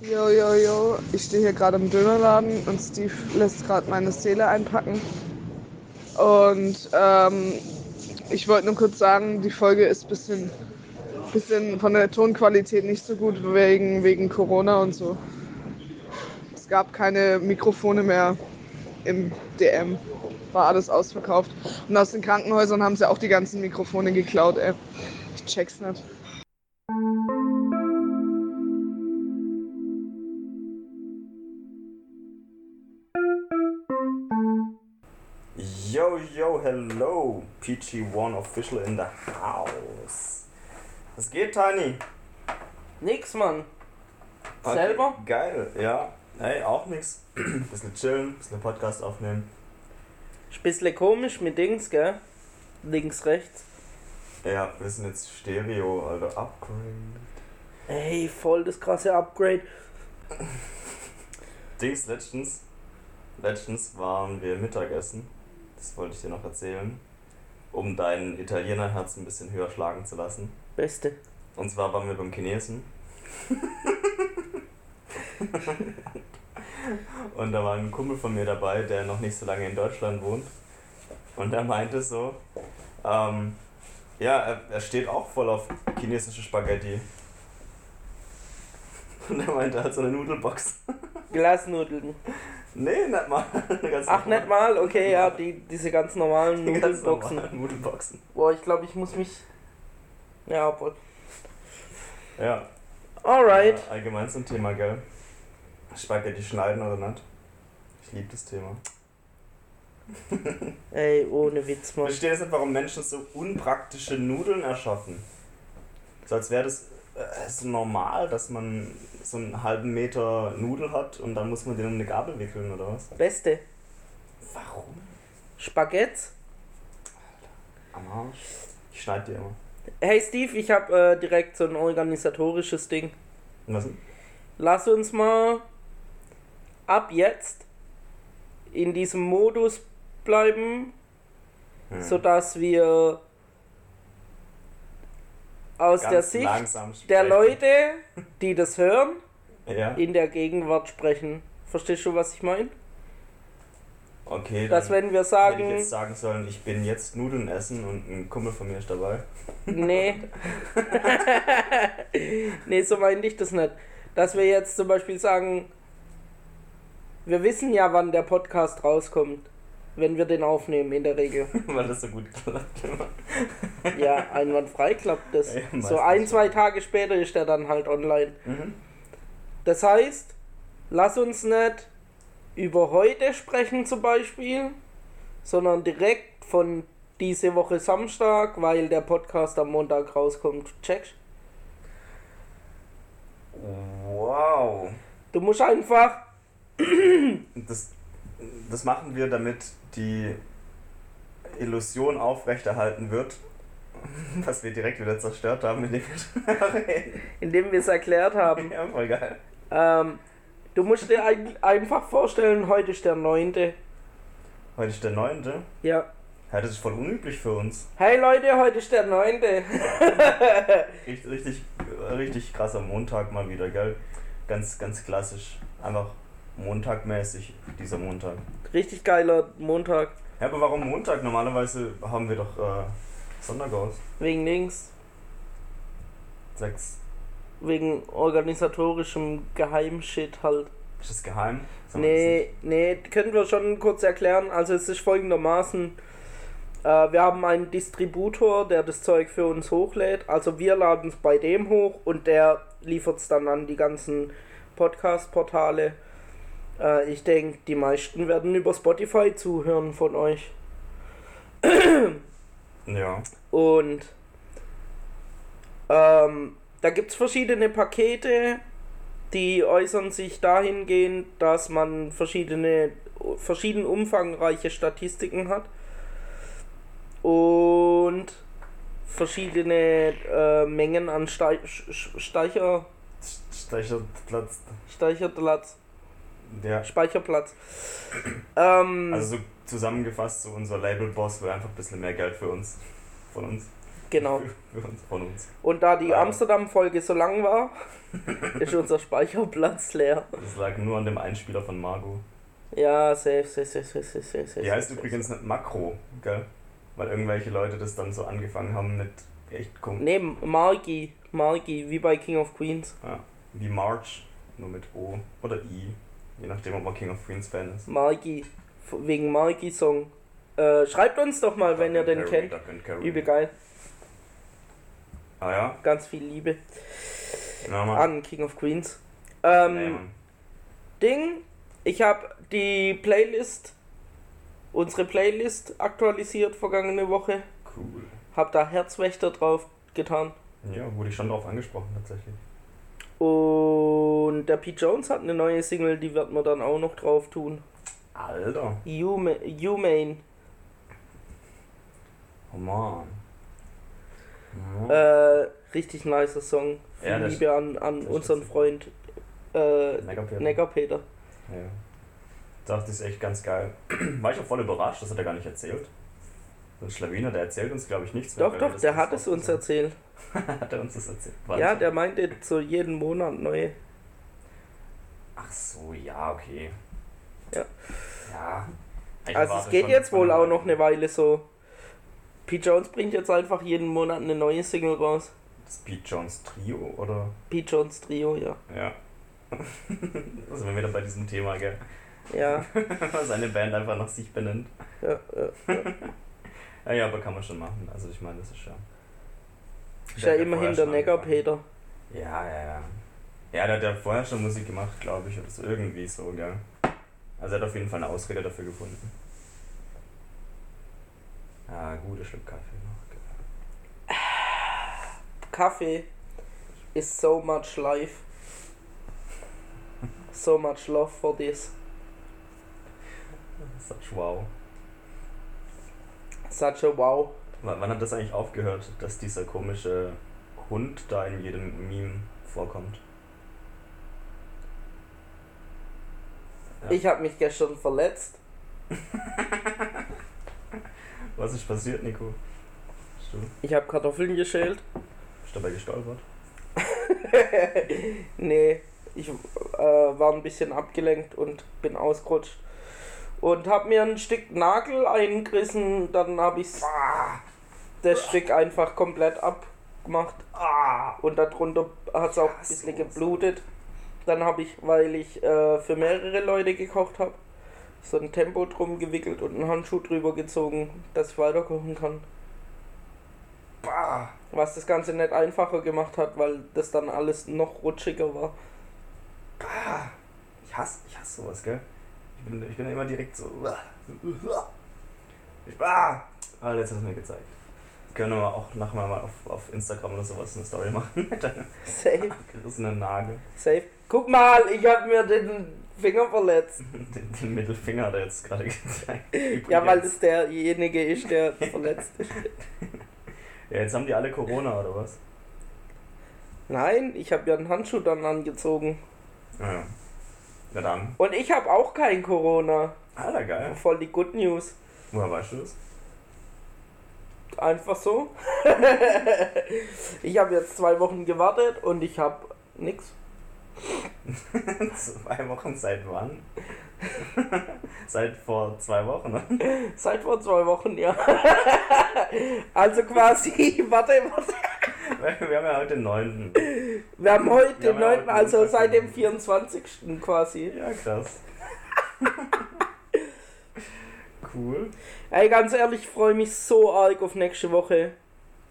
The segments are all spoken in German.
Jo, jo, jo. Ich stehe hier gerade im Dönerladen und Steve lässt gerade meine Seele einpacken. Und ähm, ich wollte nur kurz sagen, die Folge ist ein bisschen, bisschen von der Tonqualität nicht so gut wegen, wegen Corona und so. Es gab keine Mikrofone mehr im DM. War alles ausverkauft. Und aus den Krankenhäusern haben sie auch die ganzen Mikrofone geklaut, ey. Ich check's nicht. Hello. PG1 Official in the house. Was geht, Tiny? Nix, Mann. Okay, Selber? Geil, ja. Hey, auch nix. bisschen chillen, bisschen Podcast aufnehmen. Ist bisschen komisch mit Dings, gell? Links, rechts. Ja, wir sind jetzt Stereo, Alter. Upgrade. Ey, voll das krasse Upgrade. Dings, letztens. Letztens waren wir Mittagessen. Das wollte ich dir noch erzählen. Um dein Italienerherz ein bisschen höher schlagen zu lassen. Beste. Und zwar waren wir beim Chinesen. und da war ein Kumpel von mir dabei, der noch nicht so lange in Deutschland wohnt. Und er meinte so, ähm, ja, er, er steht auch voll auf chinesische Spaghetti. Und er meinte, er hat so eine Nudelbox. Glasnudeln. Nee, nicht mal. Ganz Ach, normal. nicht mal? Okay, ja, die, diese ganz normalen Die ganz Nudelboxen. normalen Nudelboxen. Boah, ich glaube, ich muss mich. Ja, obwohl. Ja. Alright. Ja, allgemein zum Thema, gell? Spaghetti schneiden oder nicht? Ich liebe das Thema. Ey, ohne Witz, Ich Mann. verstehe jetzt nicht, warum Menschen so unpraktische Nudeln erschaffen. So als wäre das äh, so normal, dass man so einen halben Meter Nudel hat und dann muss man den um eine Gabel wickeln oder was? Beste. Warum? Spaghetti. Am Arsch. Ich schneide die immer. Hey Steve, ich habe äh, direkt so ein organisatorisches Ding. Was? Lass uns mal ab jetzt in diesem Modus bleiben, Hm. sodass wir aus der Sicht der. Leute, die das hören, Ja. in der Gegenwart sprechen. Verstehst du, was ich meine? Okay, Dass wenn wir hätte ich sagen, jetzt sagen sollen, ich bin jetzt Nudeln essen und ein Kumpel von mir ist dabei. nee, nee, so meinte ich das nicht. Dass wir jetzt zum Beispiel sagen, wir wissen ja, wann der Podcast rauskommt, wenn wir den aufnehmen, in der Regel. Weil das so gut klappt immer. Ja, einwandfrei klappt das. Ja, so ein, zwei Tage später ist der dann halt online. Mhm. Das heißt, lass uns nicht über heute sprechen zum Beispiel, sondern direkt von diese Woche Samstag, weil der Podcast am Montag rauskommt. Checkst? Wow. Du musst einfach. Das, das machen wir, damit die Illusion aufrechterhalten wird, was wir direkt wieder zerstört haben, indem wir. Indem wir es erklärt haben. Ja, voll geil. Ähm, du musst dir ein, einfach vorstellen, heute ist der 9. Heute ist der 9. Ja. Ja, das ist voll unüblich für uns. Hey Leute, heute ist der 9. Richtig, richtig, richtig krasser Montag mal wieder, gell? Ganz, ganz klassisch. Einfach montagmäßig, dieser Montag. Richtig geiler Montag. Ja, aber warum Montag? Normalerweise haben wir doch äh, Sondergaus. Wegen links. Sechs. Wegen organisatorischem Geheimshit halt. Ist das geheim? Sagen Nee, nee, können wir schon kurz erklären. Also es ist folgendermaßen. Äh, wir haben einen Distributor, der das Zeug für uns hochlädt. Also wir laden es bei dem hoch und der liefert es dann an die ganzen Podcast-Portale. Äh, ich denke, die meisten werden über Spotify zuhören von euch. Ja. Und ähm, da gibt es verschiedene Pakete, die äußern sich dahingehend, dass man verschiedene, verschieden umfangreiche Statistiken hat und verschiedene äh, Mengen an Stei Sch- Steicher, Speicherplatz. Speicherplatz, Ja. Speicherplatz. Ähm, Also so zusammengefasst, so unser Label-Boss will einfach ein bisschen mehr Geld für uns. Von uns. Genau. Für, für uns, von uns. Und da die Ja. Amsterdam-Folge so lang war, ist unser Speicherplatz leer. Das lag nur an dem Einspieler von Margot. Ja, safe, safe, safe, safe, safe, safe. safe, Die heißt safe, übrigens nicht Makro, gell? Weil irgendwelche Leute das dann so angefangen haben mit echt komisch. Nee, Margi, Margi, wie bei King of Queens. Ja, wie March, nur mit O oder I. Je nachdem, ob man King of Queens Fan ist. Margi, f- wegen Margi-Song. Äh, schreibt uns doch mal, wenn ihr den Carry, kennt. Duck. Übel geil, Ah ja? ganz viel Liebe Mann. an King of Queens. Ähm, Nee, Mann. Ding, ich habe die Playlist, unsere Playlist aktualisiert vergangene Woche. Cool. Hab da Herzwächter drauf getan. Ja, wurde ich schon drauf angesprochen tatsächlich. Und der Pete Jones hat eine neue Single, die wird man dann auch noch drauf tun. Alter. Huma- Humane. Oh man. Ja. Äh, richtig nicer Song. Viel Ja, Liebe an, an unseren. Freund äh, Neckarpeter. Neckarpeter. Ja. Das ist echt ganz geil. War ich auch voll überrascht, das hat er gar nicht erzählt. Ein Schlawiner, der erzählt uns, glaube ich, nichts. Doch, weil doch, das der hat es uns erzählt. hat er uns das erzählt? Ja, Wahnsinn. der meinte so jeden Monat neue. Ach so, ja, okay. Ja. Ja. Ich Also es geht jetzt wohl auch noch eine Weile so. Pete Jones bringt jetzt einfach jeden Monat eine neue Single raus. Das Pete Jones Trio, oder? Pete Jones Trio, ja. Ja. also wenn wir wieder bei diesem Thema, gell? Ja, Seine Band einfach nach sich benennt. ja, ja. Ja, ja, aber kann man schon machen. Also ich meine, das ist ja. Ist ja immerhin der angefangen. Ja, ja, ja. Ja, der hat ja vorher schon Musik gemacht, glaube ich, oder so irgendwie so, gell? Also er hat auf jeden Fall eine Ausrede dafür gefunden. Ja, guter Schluck Kaffee noch. gell. Kaffee is so much life. So much love for this. Such wow. Such a wow. W wann hat das eigentlich aufgehört, dass dieser komische Hund da in jedem Meme vorkommt? Ja. Ich habe mich gestern verletzt. Was ist passiert, Nico? Ich habe Kartoffeln geschält. bist du dabei gestolpert? nee, ich äh, war ein bisschen abgelenkt und bin ausgerutscht. Und habe mir ein Stück Nagel eingerissen, dann habe ich das Stück einfach komplett abgemacht. Und darunter hat es auch ein bisschen geblutet. Dann habe ich, weil ich äh, für mehrere Leute gekocht habe, so ein Tempo drum gewickelt und einen Handschuh drüber gezogen, dass ich weiter kochen kann. Bah. Was das Ganze nicht einfacher gemacht hat, weil das dann alles noch rutschiger war. Bah. Ich hasse, ich hasse sowas, gell? Ich bin, ich bin immer direkt so. Ich. Ah, jetzt hast du mir gezeigt. Können wir auch nachher mal auf, auf Instagram oder sowas eine Story machen mit deinem Safe, abgerissenen Nagel. safe. Guck mal, ich habe mir den Finger verletzt. Den, den Mittelfinger hat er jetzt gerade gezeigt. Ja, weil das derjenige ist, der verletzt ist. Ja, jetzt haben die alle Corona oder was? Nein, ich habe ja einen Handschuh dann angezogen. Ja. Na dann. Und ich habe auch kein Corona. Alter, geil. Voll die Good News. Woher weißt du das? Einfach so. ich habe jetzt zwei Wochen gewartet und ich habe nix. zwei Wochen seit wann? seit vor zwei Wochen, ne? Seit vor zwei Wochen, ja. also quasi, warte, warte. Wir haben ja heute den 9. Wir haben heute Wir den haben ja 9., heute also seit dem 24. quasi. Ja, krass. cool. Ey, ganz ehrlich, ich freue mich so arg auf nächste Woche.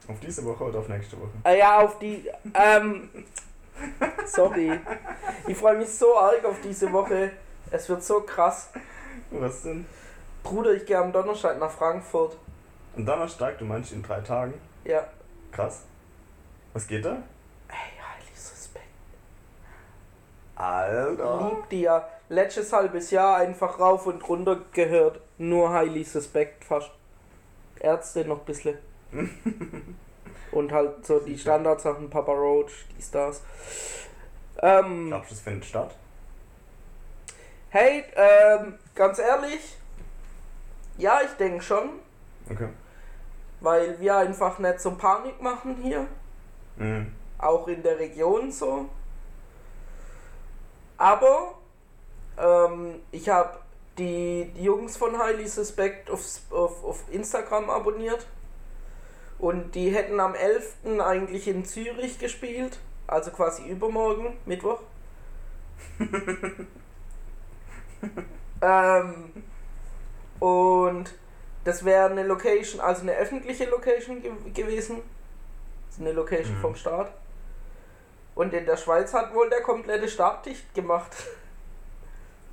Auf diese Woche oder auf nächste Woche? Ah ja, auf die. Ähm. Sorry. Ich freue mich so arg auf diese Woche. Es wird so krass. Was denn? Bruder, ich gehe am Donnerstag nach Frankfurt. Am Donnerstag, du meinst in drei Tagen? Ja. Krass. Was geht da? Ey, heiliges Respekt. Alter. Lieb die ja. Letztes halbes Jahr einfach rauf und runter gehört. Nur Highly Suspect fast. Ärzte noch ein bisschen. und halt so die Standardsachen, Papa Roach, die Stars. Ähm, Glaubst du, das findet statt? hey, ähm, ganz ehrlich. Ja, ich denke schon. Okay. weil wir einfach nicht so Panik machen hier, Mhm. auch in der Region so. Aber ähm, ich habe die, Jungs von Highly Suspect auf, auf, auf Instagram abonniert und die hätten am 11. eigentlich in Zürich gespielt, also quasi übermorgen, Mittwoch. ähm, und das wäre eine Location, also eine öffentliche Location ge gewesen. Das ist eine Location Mhm. vom Staat. Und in der Schweiz hat wohl der komplette Staat dicht gemacht.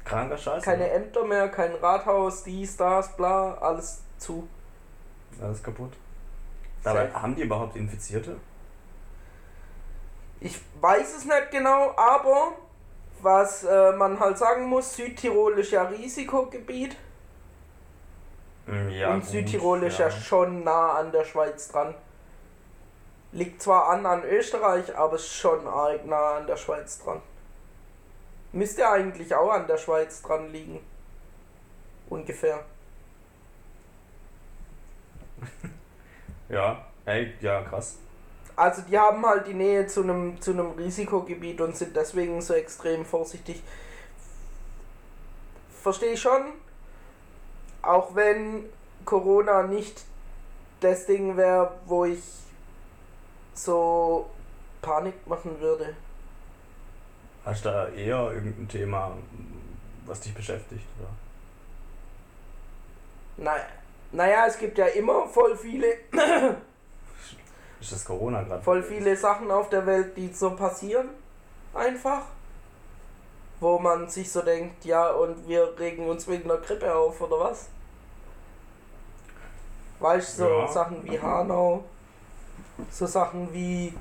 Kranker Scheiß. Keine oder? Ämter mehr, kein Rathaus, dies, das, bla, alles zu. Alles kaputt. Dabei Safe. haben die überhaupt Infizierte? Ich weiß es nicht genau, aber was äh, man halt sagen muss, Südtirol ist ja Risikogebiet Mm, Ja. und gut, Südtirol ist ja. ja. schon nah an der Schweiz dran. Liegt zwar an an Österreich, aber ist schon arg nah an der Schweiz dran. Müsste eigentlich auch an der Schweiz dran liegen. Ungefähr. Ja, ey, ja, krass. Also die haben halt die Nähe zu einem zu einem Risikogebiet und sind deswegen so extrem vorsichtig. Verstehe ich schon. Auch wenn Corona nicht das Ding wäre, wo ich so Panik machen würde. Hast du da eher irgendein Thema, was dich beschäftigt? Oder? Naja, naja, es gibt ja immer voll viele, Ist das Corona gerade? voll viele Sachen auf der Welt, die so passieren. Einfach. Wo man sich so denkt, ja, und wir regen uns wegen der Grippe auf, oder was? Weißt du, so Ja. Sachen wie Hanau, so Sachen wie,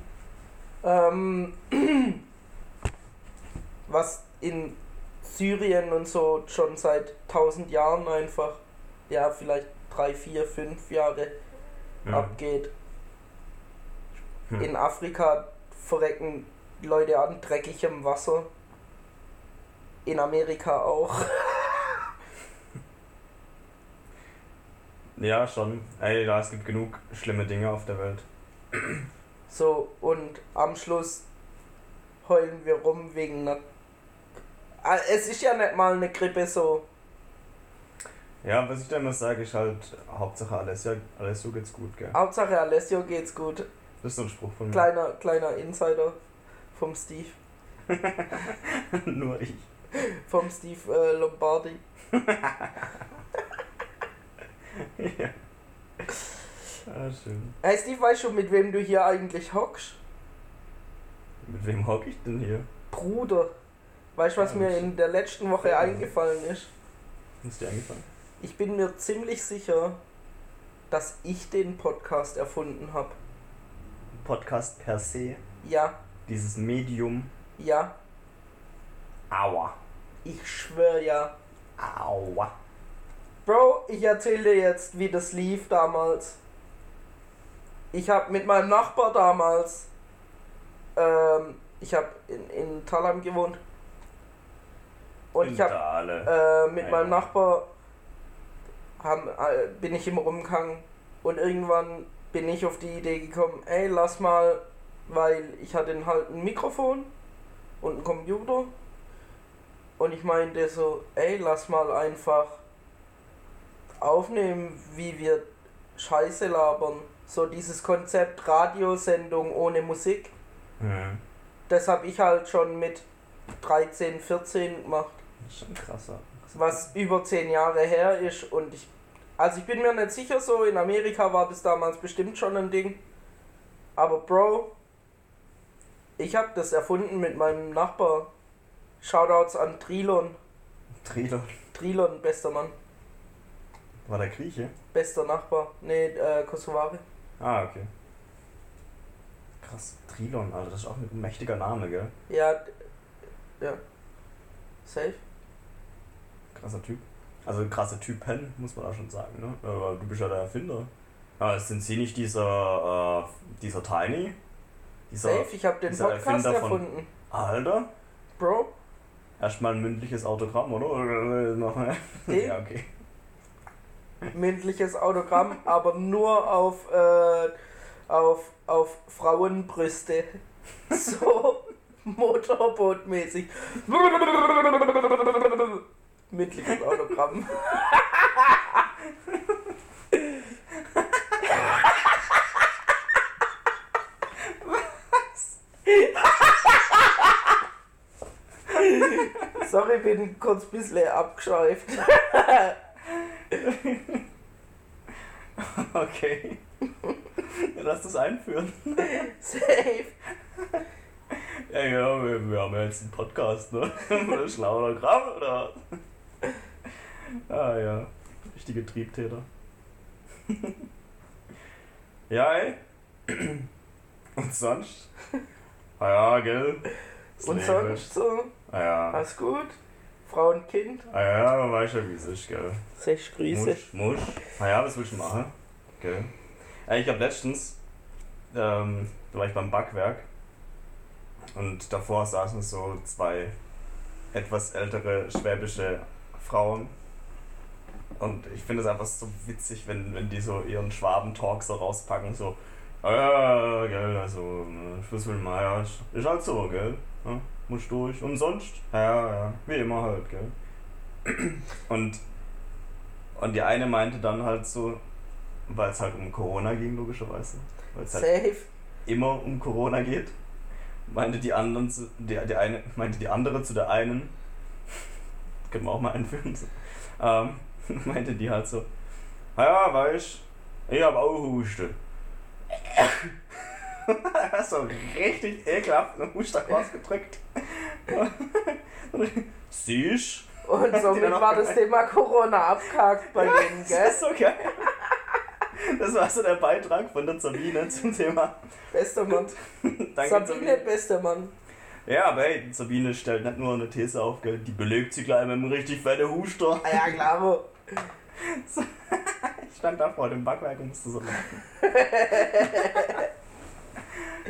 ähm, was in Syrien und so schon seit tausend Jahren einfach, ja, vielleicht drei, vier, fünf Jahre Hm. abgeht. Hm. In Afrika verrecken Leute an dreckigem Wasser. In Amerika auch. Ja, schon. Ey, da es gibt genug schlimme Dinge auf der Welt. So, und am Schluss heulen wir rum wegen einer. Ah, Es ist ja nicht mal eine Grippe so. Ja, was ich da immer sage, ist halt, Hauptsache Alessio, Alessio geht's gut, gell? Hauptsache Alessio geht's gut. Das ist so ein Spruch von mir. Kleiner, kleiner Insider vom Steve. Nur ich. Vom Steve äh, Lombardi. ja. Ah, schön. Hey Steve, weißt du, mit wem du hier eigentlich hockst? Mit wem hock ich denn hier? Bruder. Weißt du, was Ja, mir in der letzten Woche Ja. eingefallen ist? Ist dir eingefallen? Ich bin mir ziemlich sicher, dass ich den Podcast erfunden habe. Podcast per se, Ja, dieses Medium. ja, Aua. ich schwör ja. Aua. Bro, ich erzähle dir jetzt, wie das lief damals. Ich habe mit meinem Nachbar damals, ähm, ich habe in, in Thalheim gewohnt. Und ich habe äh, mit Ja, meinem. Nachbar haben, äh, bin ich immer rumgegangen und irgendwann bin ich auf die Idee gekommen, ey, lass mal, weil ich hatte halt ein Mikrofon und einen Computer und ich meinte so, ey, lass mal einfach aufnehmen, wie wir Scheiße labern. So dieses Konzept Radiosendung ohne Musik, Hm. das habe ich halt schon mit 13, 14 gemacht Das ist schon krasser. was über zehn Jahre her ist und ich also ich bin mir nicht sicher so in Amerika war das damals bestimmt schon ein Ding aber Bro ich habe das erfunden mit meinem Nachbar Shoutouts an Trilon Trilon. Trilon bester Mann War der Grieche? bester Nachbar nee äh, Kosovare Ah, okay. Krass. Trilon, Alter, das ist auch ein mächtiger Name, gell? ja ja safe Krasser Typ. Also ein krasser Typen, muss man auch schon sagen, ne? Aber du bist ja der Erfinder. Aber sind sie nicht dieser, äh, dieser Tiny? Dieser, safe ich habe den Podcast Erfinder von- erfunden Alter? Bro Erstmal ein mündliches Autogramm, oder? Nochmal. Ja, okay. mündliches Autogramm, aber nur auf, äh, auf, auf Frauenbrüste. So motorbootmäßig. Mündliches Autogramm. Sorry, bin kurz ein bisschen abgeschweift. Okay. Lass das einführen. Safe. Ja, ja, wir, wir haben ja jetzt einen Podcast, ne? Oder schlauer Gramm, oder? Ah ja, richtige Triebtäter. ja, ey. Und sonst? Ah ja, gell? Das Und Leben. sonst so? Ah ja. Alles gut? Frau und Kind? Ah ja, man weiß ja, wie es ist, gell? Sech Grüße. Musch, musch. Ah ja, was willst du machen? Gell? Ja, ich hab letztens, ähm, da war ich beim Backwerk und davor saßen so zwei etwas ältere schwäbische Frauen. Und ich finde es einfach so witzig, wenn, wenn die so ihren Schwaben-Talk so rauspacken, so, ah ja, gell, also, ne, will man, ja, ist, ist halt so, gell, ja, muss durch. Und sonst, ja, ja, wie immer halt, gell. Und, und die eine meinte dann halt so, weil es halt um Corona ging, logischerweise, weil es halt immer um Corona geht, meinte die anderen zu, die, die eine, meinte die andere zu der einen, können wir auch mal einführen, so, ähm, meinte die halt so, ja, weißt, ich hab auch Huste. so richtig ekelhaft einen Huster rausgedrückt. Siehst Und somit war das. Thema Corona abgehakt bei denen, Das gell? ist so geil. Das war so der Beitrag von der Sabine zum Thema. Bester Mann. Danke, Sabine, bester Mann. Ja, aber hey, Sabine stellt nicht nur eine These auf, gell? die belegt sie gleich mit einem richtig fetten Huster. Ah ja, klar. wo- Ich stand da vor dem Backwerk und musste so lachen.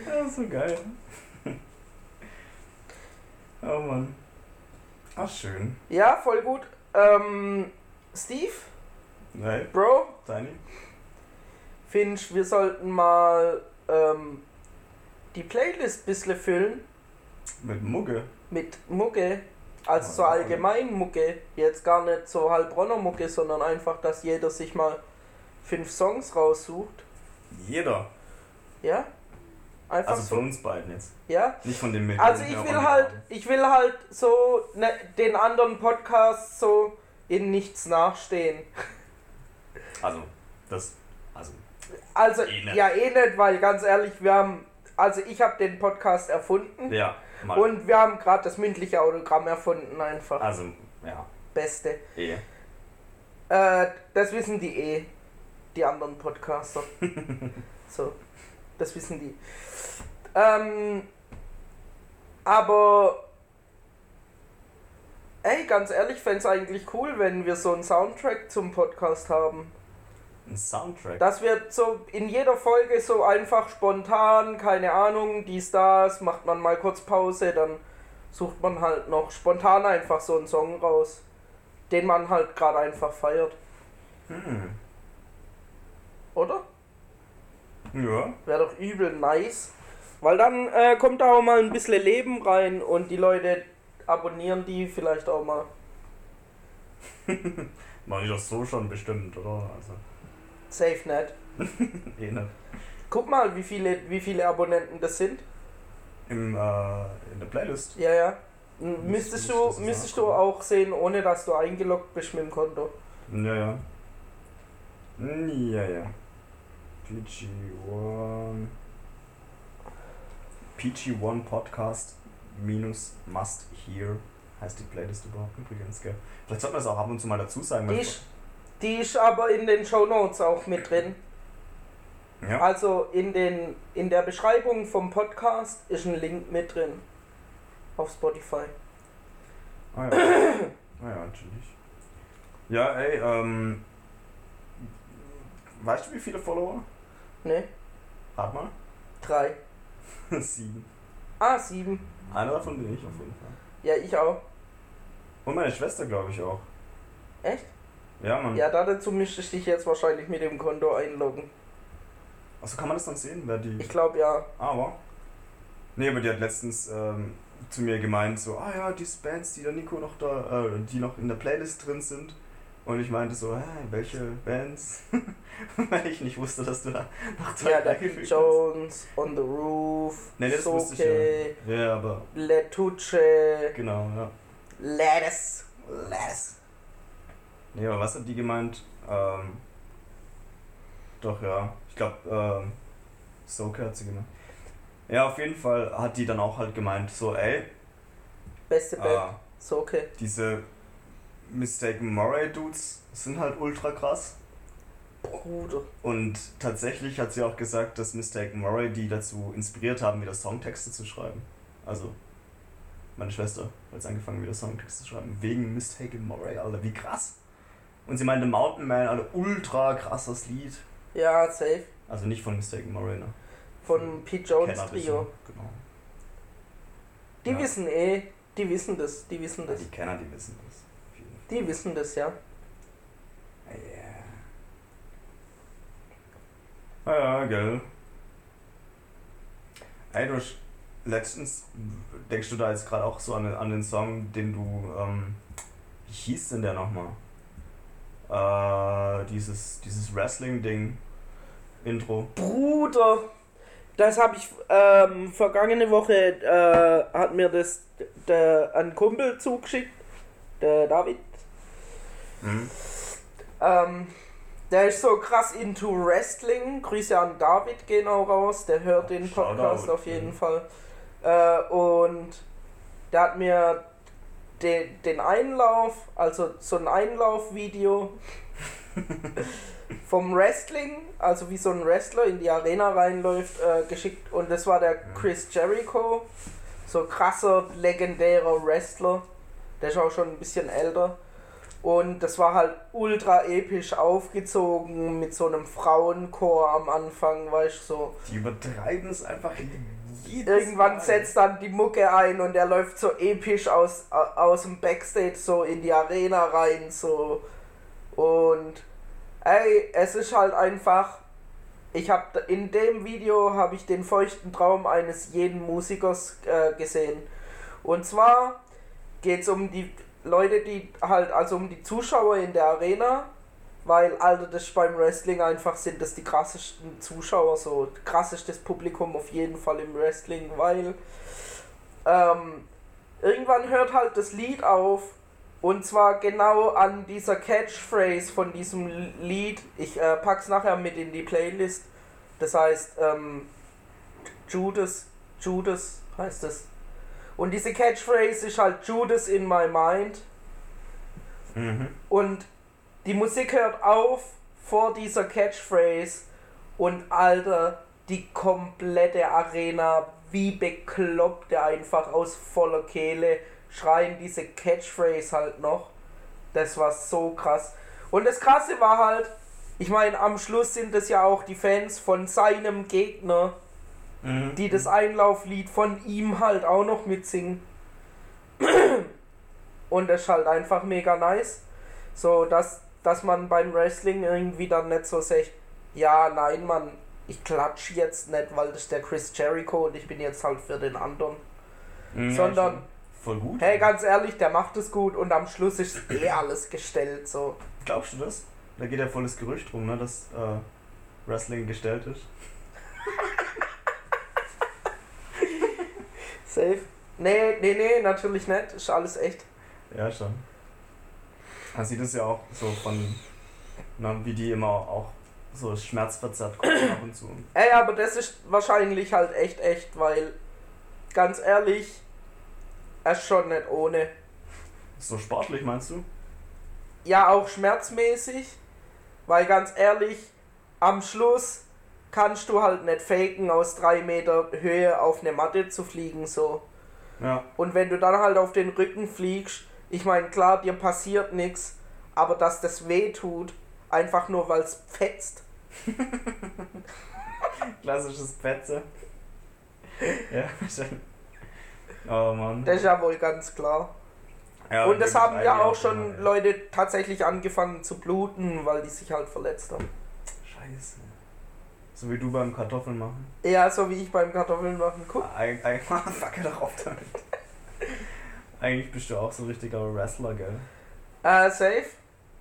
ja, so geil. Oh Mann. Ach, schön. Ja, voll gut. Ähm, Steve, Hey, Bro, Tiny? Finch, wir sollten mal ähm, die Playlist ein bisschen füllen Mit Mugge. mit Mucke. Also so allgemein Mucke. Jetzt gar nicht so Heilbronner Mucke, sondern einfach, dass jeder sich mal fünf Songs raussucht. Jeder. Ja? Einfach Also so. von uns beiden jetzt. Ja? Nicht von dem mit. Also ich will halt, haben. ich will halt so ne, den anderen Podcasts so in nichts nachstehen. Also, das. Also, Also Eh ja eh nicht, weil ganz ehrlich, wir haben, also ich habe den Podcast erfunden ja, mal. und wir haben gerade das mündliche Autogramm erfunden einfach. Also, ja, Beste. eh. Äh, das wissen die eh, die anderen Podcaster. so, das wissen die. Ähm, aber ey, ganz ehrlich, fände es eigentlich cool, wenn wir so einen Soundtrack zum Podcast haben. Ein Soundtrack. Das wird so in jeder Folge so einfach spontan, keine Ahnung, dies, das, macht man mal kurz Pause, dann sucht man halt noch spontan einfach so einen Song raus, den man halt gerade einfach feiert, Hm. oder? Ja. Wäre doch übel nice. Weil dann äh, kommt da auch mal ein bisschen Leben rein und die Leute abonnieren die vielleicht auch mal. Mach ich doch so schon bestimmt, oder? Also, Safe nicht. eh nicht. Guck mal, wie viele, wie viele Abonnenten das sind. Im, äh, in der Playlist. Ja, ja. Müsstest ich du, müsstest du auch sehen, ohne dass du eingeloggt bist mit dem Konto. Ja, ja. Hm, Ja, ja. PG1. PG1 Podcast minus Must Hear heißt die Playlist überhaupt übrigens, gell? Vielleicht sollten wir das auch ab und zu mal dazu sagen. Ist, die ist aber in den Show Notes auch mit drin. ja. Also in, den, in der Beschreibung vom Podcast ist ein Link mit drin. Auf Spotify. Ah ja. ah ja, natürlich. Ja, ey, ähm. Weißt du, wie viele Follower? Ne? Rat mal. Drei. Sieben. Ah, sieben. Einer davon bin ich auf jeden Fall. Ja, ich auch. Und meine Schwester, glaube ich, auch. Echt? Ja, Mann. Ja, dazu müsste ich dich jetzt wahrscheinlich mit dem Konto einloggen. Achso, kann man das dann sehen, wer die. Ich glaube ja. Aber. Nee, aber die hat letztens ähm, zu mir gemeint, so, ah ja, diese Bands, die der Nico noch da, äh, die noch in der Playlist drin sind. Und ich meinte so, hä, welche Bands? Weil ich nicht wusste, dass du da noch zwei Ja, beigefügt hast. Jones, On the Roof, Nee, das wusste Soke, ich ja. Ja, aber Letuce, genau, ja. Lettuce, Lettuce. Nee, aber was hat die gemeint? Ähm, doch, ja. Ich glaube, ähm, Soke hat sie gemeint. Ja, auf jeden Fall hat die dann auch halt gemeint, so, ey, Beste Band, äh, Soke. diese Mistaken Murray Dudes sind halt ultra krass. Bruder. Und tatsächlich hat sie auch gesagt, dass Mistaken Murray die dazu inspiriert haben, wieder Songtexte zu schreiben. Also, meine Schwester hat jetzt angefangen, wieder Songtexte zu schreiben. Wegen Mistaken Murray, Alter, wie krass. Und sie meinte Mountain Man, Alter, ultra krasses Lied. Ja, safe. Also nicht von Mistaken Murray, ne? Von Pete Jones Trio. bisschen, Genau. Die Ja. wissen eh, die wissen das, die wissen Ja, das. die Kenner, die wissen das. Die wissen das, ja. Fall. Ja. Ja, ja, gell. Ey, du letztens, denkst du da jetzt gerade auch so an, den- an den Song, den du, ähm, wie hieß denn der nochmal? Äh, dieses, dieses Wrestling-Ding, Intro. Bruder, das habe ich ähm, vergangene Woche äh, hat mir das der, ein Kumpel zugeschickt, der David. Mhm. Ähm, der ist so krass into Wrestling. Grüße an David gehen auch raus. Der hört den Podcast Shoutout. auf jeden Mhm. Fall. Äh, und der hat mir den, den Einlauf, also so ein Einlaufvideo vom Wrestling, also wie so ein Wrestler in die Arena reinläuft, äh, geschickt. Und das war der Chris Jericho. So krasser, legendärer Wrestler. Der ist auch schon ein bisschen älter. Und das war halt ultra episch aufgezogen mit so einem Frauenchor am Anfang, weißt du, so. Die übertreiben es einfach jedes Irgendwann setzt dann die Mucke ein und er läuft so episch aus, au- aus dem Backstage so in die Arena rein, so. Und ey, es ist halt einfach. Ich habe in dem Video habe ich den feuchten Traum eines jeden Musikers äh, gesehen. Und zwar geht es um die Leute, die halt, also um die Zuschauer in der Arena, weil, Alter, das ist beim Wrestling einfach sind das die krassesten Zuschauer, so krassestes Publikum auf jeden Fall im Wrestling, weil ähm, irgendwann hört halt das Lied auf und zwar genau an dieser Catchphrase von diesem Lied. Ich äh, pack's nachher mit in die Playlist. Das heißt, ähm, Judas, Judas heißt es. Und diese Catchphrase ist halt Judas in my mind. Mhm. Und die Musik hört auf vor dieser Catchphrase und Alter, die komplette Arena, wie bekloppt der einfach aus voller Kehle schreien diese Catchphrase halt noch. Das war so krass. Und das Krasse war halt, ich meine, am Schluss sind es ja auch die Fans von seinem Gegner, Mhm. die das Einlauflied von ihm halt auch noch mitsingen. Und das ist halt einfach mega nice. So, dass, dass man beim Wrestling irgendwie dann nicht so sagt, ja, nein, Mann, ich klatsch jetzt nicht, weil das ist der Chris Jericho und ich bin jetzt halt für den anderen. Mhm, sondern- gut. Hey, ganz ehrlich, der macht es gut und am Schluss ist eh alles gestellt, so. Glaubst du das? Da geht ja volles Gerücht rum, ne, dass äh, Wrestling gestellt ist. Safe. Nee, nee, nee, natürlich nicht. Ist alles echt. Ja, schon. Man sieht es ja auch so von, na, wie die immer auch so schmerzverzerrt gucken ab und zu. Ey, aber das ist wahrscheinlich halt echt echt, weil ganz ehrlich, es ist schon nicht ohne. So sportlich meinst du? Ja, auch schmerzmäßig, weil ganz ehrlich, am Schluss kannst du halt nicht faken, aus drei Meter Höhe auf eine Matte zu fliegen, so. Ja. Und wenn du dann halt auf den Rücken fliegst, ich meine, klar, dir passiert nichts, aber dass das weh tut, einfach nur weil es fetzt. Klassisches Petze. ja, schon. Oh Mann. Das ist ja wohl ganz klar. Ja, und es wirklich haben ja auch schon immer. Leute tatsächlich angefangen zu bluten, weil die sich halt verletzt haben. Scheiße. So wie du beim Kartoffeln machen. Ja, so wie ich beim Kartoffeln machen. Guck. Eig fuck doch auf damit. Eigentlich bist du auch so ein richtiger Wrestler, gell? Äh, safe.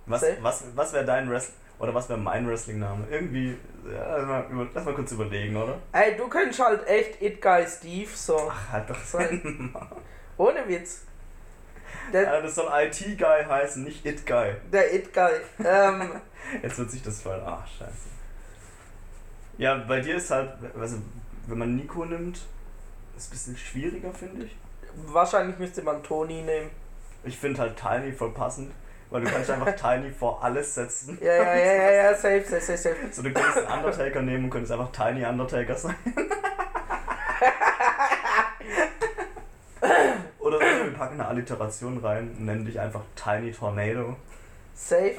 Was, Safe. was, was wäre dein Wrestling oder was wäre mein Wrestling-Name? Irgendwie, ja, lass, mal, lass mal kurz überlegen, oder? Ey, du könntest halt echt It Guy Steve, so. Ach, halt doch Sein. Mann. Ohne Witz. Der, Ja, das soll IT-Guy heißen, nicht It-Guy. der It Guy. Ähm, Jetzt wird sich das voll. Ach, scheiße. Ja, bei dir ist halt, also, wenn man Nico nimmt, ist es ein bisschen schwieriger, finde ich. Wahrscheinlich müsste man Tony nehmen. Ich finde halt Tiny voll passend, weil du kannst einfach Tiny vor alles setzen. Ja, ja, ja, ja, ja, safe, safe, safe, safe. So, du könntest einen Undertaker nehmen und könntest einfach Tiny Undertaker sein. Oder wir packen eine Alliteration rein und nennen dich einfach Tiny Tornado. Safe.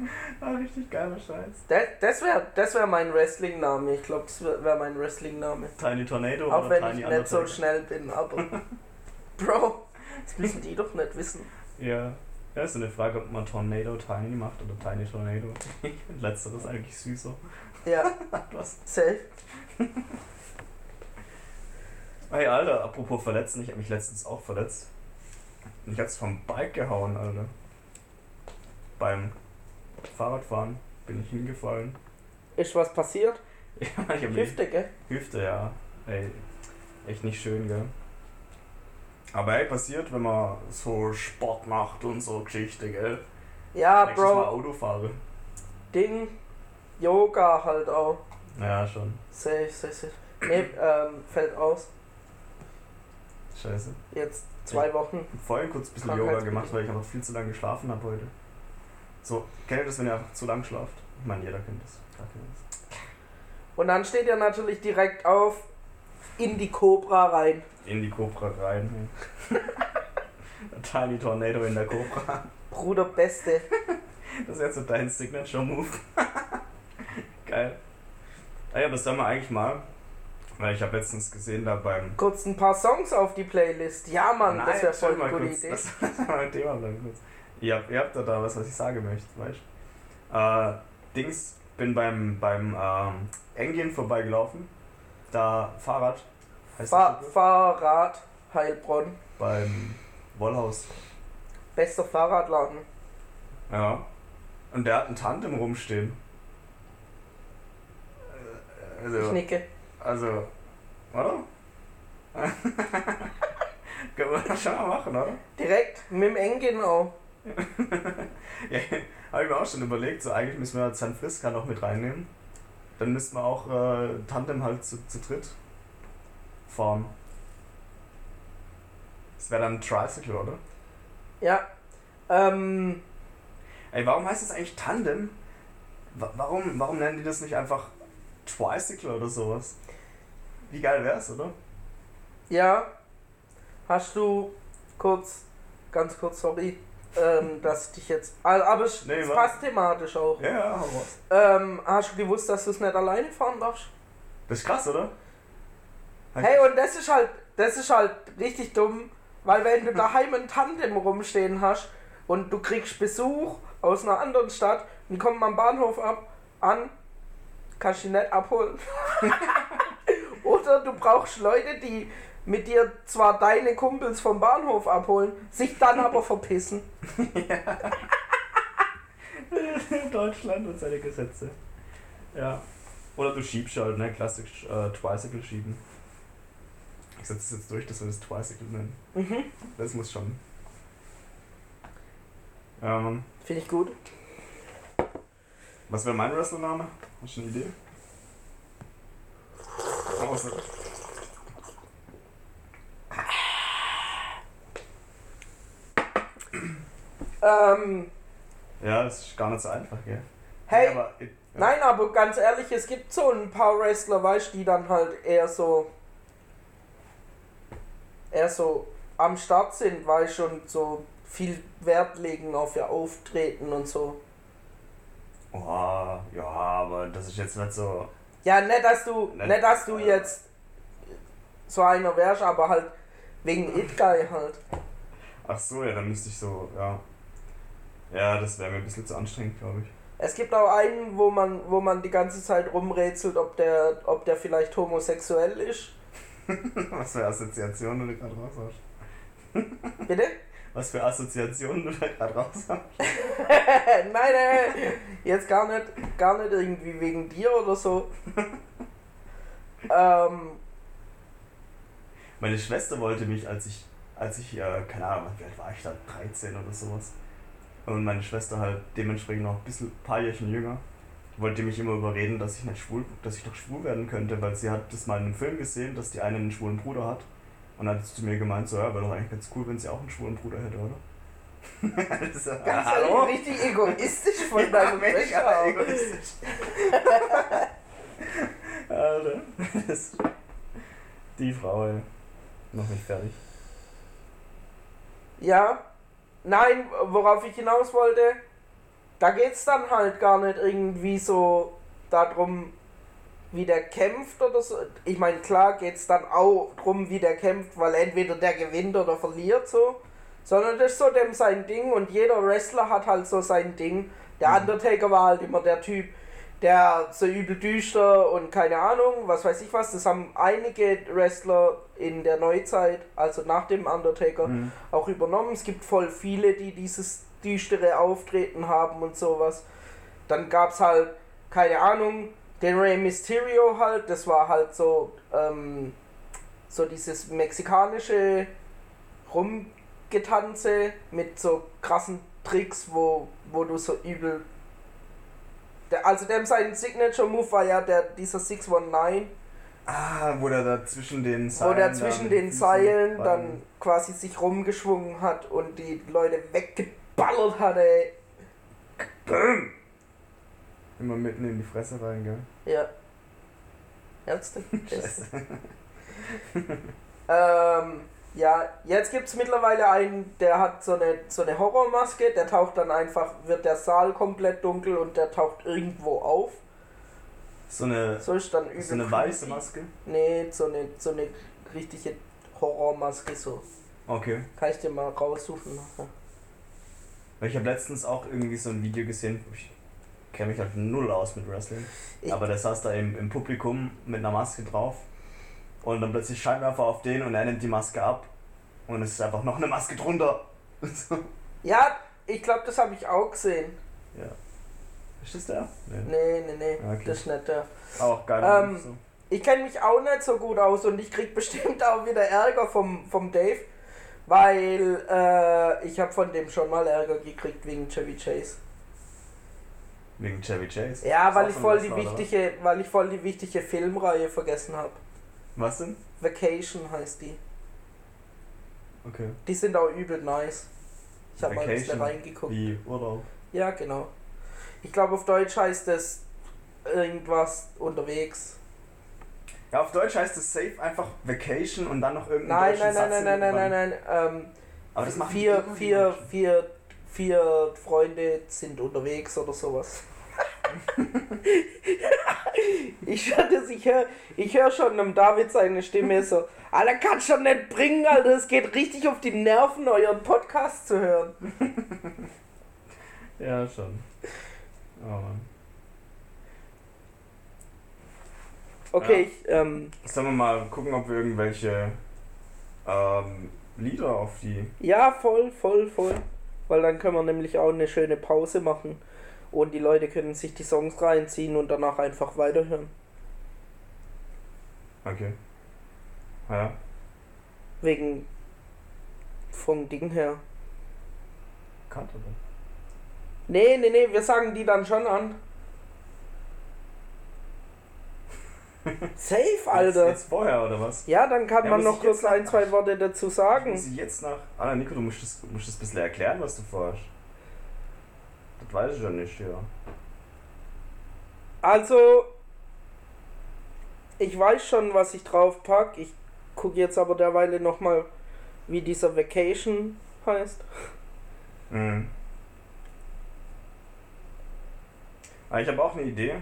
Ah, richtig geiler Scheiß. Das, das wäre das wär mein Wrestling-Name. Ich glaube, das wäre wär mein Wrestling-Name. Tiny Tornado Auch oder wenn Tiny ich nicht so schnell bin, aber. Bro, das müssen die doch nicht wissen. Ja. Ja, ist so eine Frage, ob man Tornado Tiny macht oder Tiny Tornado. Ich finde letzteres eigentlich süßer. Ja, Was? safe. Hey, Alter, apropos verletzen, ich habe mich letztens auch verletzt. Ich hab's vom Bike gehauen, Alter. Beim Fahrradfahren bin ich hingefallen. Ist was passiert? Ja, ich Hüfte, gell? Hüfte, ja. Ey, echt nicht schön, gell? Aber hey, passiert, wenn man so Sport macht und so Geschichte, gell? Ja, Nächstes Mal Bro. Auto fahre. Ding. Yoga halt auch. Ja, schon. Safe, safe, safe. Nee, ähm, fällt aus. Scheiße. Jetzt zwei Wochen. Vorhin kurz ein bisschen. Yoga gemacht, weil ich einfach viel zu lange geschlafen habe heute. So, kennt ihr das, wenn ihr einfach zu lang schlaft? Ich meine, jeder kennt das. Und dann steht ihr natürlich direkt auf in die Cobra rein. In die Cobra rein. Ein Tiny Tornado in der Cobra. Bruder Beste. Das ist jetzt so dein Signature-Move. Geil. Ah ja, das soll man eigentlich mal. Weil ich habe letztens gesehen, da beim. Kurz ein paar Songs auf die Playlist. Ja, Mann, das wäre voll eine gute kurz. Idee. Das, mal ein Thema bleiben kurz. Ihr habt, ihr habt da, da was, was ich sagen möchte, weißt du? Äh, Dings, bin beim, beim ähm, Engin vorbeigelaufen. Da Fahrrad. Heißt Fa? Fahrrad Heilbronn. Beim Wollhaus. Bester Fahrradladen. Ja. Und der hat ein Tandem rumstehen. Äh, Ich Also, nicke. also, oder? Können wir das schon mal machen, oder? Direkt mit dem Engin auch. ja, habe ich mir auch schon überlegt, so eigentlich müssen wir San Friska noch mit reinnehmen. Dann müssten wir auch äh, Tandem halt zu, zu dritt fahren. Das wäre dann ein Tricycle, oder? Ja. Ähm, Ey, warum heißt das eigentlich Tandem? Wa- Warum, warum nennen die das nicht einfach Tricycle oder sowas? Wie geil wär's, oder? ja. Hast du kurz, ganz kurz, sorry, ähm, dass ich dich jetzt. Also, aber es Nee, passt thematisch auch. Ja, raus. Ähm, hast du gewusst, dass du es nicht alleine fahren darfst? Das ist krass, oder? Hey, und das ist halt, das ist halt richtig dumm, weil wenn du daheim ein Tandem rumstehen hast und du kriegst Besuch aus einer anderen Stadt und die kommen am Bahnhof ab, an, kannst du die nicht abholen. Oder du brauchst Leute, die mit dir zwar deine Kumpels vom Bahnhof abholen, sich dann aber verpissen. Deutschland und seine Gesetze. Ja. Oder du schiebst halt, ne? Klassisch äh, Tricycle schieben. Ich setze es jetzt durch, dass wir das Tricycle nennen. Mhm. Das muss schon. Ähm, Finde ich gut. was wäre mein Wrestlername? Hast du eine Idee? Außer. Ähm, Ja, das ist gar nicht so einfach, gell? hey, Ja, aber, ja. Nein, aber ganz ehrlich, es gibt so ein paar Wrestler, weißt du, die dann halt eher so. eher so am Start sind, weißt du, und so viel Wert legen auf ihr Auftreten und so. Oh, ja, aber das ist jetzt nicht so. Ja, nicht, dass du, Nicht- nicht, dass du jetzt so einer wärst, aber halt wegen It Guy halt. Ach so, ja, dann müsste ich so, ja. Ja, das wäre mir ein bisschen zu anstrengend, glaube ich. Es gibt auch einen, wo man, wo man die ganze Zeit rumrätselt, ob der, ob der vielleicht homosexuell ist. Was für Assoziationen du gerade raus hast. Bitte? Was für Assoziationen du da gerade raus hast. nein, nein, jetzt gar nicht, gar nicht irgendwie wegen dir oder so. ähm, Meine Schwester wollte mich, als ich, als ich, äh, keine Ahnung, wie alt war ich da, 13 oder sowas. Und meine Schwester halt dementsprechend noch ein bisschen, ein paar Jährchen jünger, wollte mich immer überreden, dass ich nicht schwul, dass ich doch schwul werden könnte, weil sie hat das mal in einem Film gesehen, dass die eine einen schwulen Bruder hat. Und dann hat sie zu mir gemeint, so, ja, wäre doch eigentlich ganz cool, wenn sie auch einen schwulen Bruder hätte, oder? das ist, ja- ganz hallo? richtig egoistisch von Ja, deinem mega Schwester. egoistisch. Alter, das, die Frau, ey. Noch nicht fertig. Ja, nein, worauf ich hinaus wollte, da geht's dann halt gar nicht irgendwie so darum, wie der kämpft oder so. Ich meine, klar geht's dann auch drum, wie der kämpft, weil entweder der gewinnt oder verliert so. Sondern das ist so dem sein Ding und jeder Wrestler hat halt so sein Ding. Der Mhm. Undertaker war halt immer der Typ, der so übel düster und keine Ahnung, was weiß ich was. Das haben einige Wrestler in der Neuzeit, also nach dem Undertaker, Mhm. auch übernommen. Es gibt voll viele, die dieses düstere Auftreten haben und sowas. Dann gab's halt, keine Ahnung, den Rey Mysterio halt, das war halt so, ähm, so dieses mexikanische Rumgetanze mit so krassen Tricks, wo, wo du so übel. Der, also dem sein Signature Move war ja der dieser 619, Ah, wo der da zwischen den wo Seilen. der da zwischen den Seilen dann quasi sich rumgeschwungen hat und die Leute weggeballert hat, ey. Immer mitten in die Fresse rein, gell? Ja. Ärzte. Ähm, ja, jetzt gibt es mittlerweile einen, der hat so eine, so eine Horrormaske, der taucht dann einfach, wird der Saal komplett dunkel und der taucht irgendwo auf. So eine, So ist dann übel. so eine weiße Maske? Nee, so eine, so eine richtige Horrormaske so. Okay. Kann ich dir mal raussuchen. Weil ich habe letztens auch irgendwie so ein Video gesehen, ich kenne mich halt null aus mit Wrestling, Ich- aber der saß da im, im Publikum mit einer Maske drauf und dann plötzlich Scheinwerfer auf den und er nimmt die Maske ab und es ist einfach noch eine Maske drunter. Ja, ich glaube, das habe ich auch gesehen. ja. Ist das der? Nee. Nee, nee, nee, Okay. das ist nicht der. Auch geil. Ähm, so. Ich kenne mich auch nicht so gut aus und ich krieg bestimmt auch wieder Ärger vom, vom Dave, weil äh, ich habe von dem schon mal Ärger gekriegt wegen Chevy Chase. Wegen Chevy Chase. Ja, weil ich voll die oder wichtige, weil ich voll die wichtige Filmreihe vergessen habe. Was denn? Vacation heißt die. Okay. Die sind auch übel nice. Ich habe mal ein bisschen reingeguckt. Wie Urlaub. Ja, genau. Ich glaube auf Deutsch heißt es irgendwas unterwegs. Ja, auf Deutsch heißt es safe einfach Vacation und dann noch irgendein Nein, nein, nein, nein, nein, nein, hinten nein, dran. nein. Ähm, Aber das machen vier, vier, vier, vier Freunde sind unterwegs oder sowas. ich das, ich höre ich hör schon am David seine Stimme so, Alter, kannst schon nicht bringen, Alter, es geht richtig auf die Nerven, euren Podcast zu hören. Ja, schon. Oh. Okay, Ja. ich, ähm, Sollen wir mal gucken, ob wir irgendwelche ähm, Lieder auf die. ja, voll, voll, voll. Weil dann können wir nämlich auch eine schöne Pause machen und die Leute können sich die Songs reinziehen und danach einfach weiterhören. Okay. Ja. Wegen vom Ding her. Kannte das. Nee, nee, nee, wir sagen die dann schon an. Safe, Alter. Jetzt, jetzt vorher, oder was? Ja, dann kann Ja, man noch kurz ein, zwei Worte dazu sagen. Muss ich jetzt nach. Ah, Nico, du musst das, musst das ein bisschen erklären, was du vorhast. Das weiß ich ja nicht, ja. Also, ich weiß schon, was ich drauf pack. Ich gucke jetzt aber derweile nochmal, wie dieser Vacation heißt. Mhm. Aber ich habe auch eine Idee.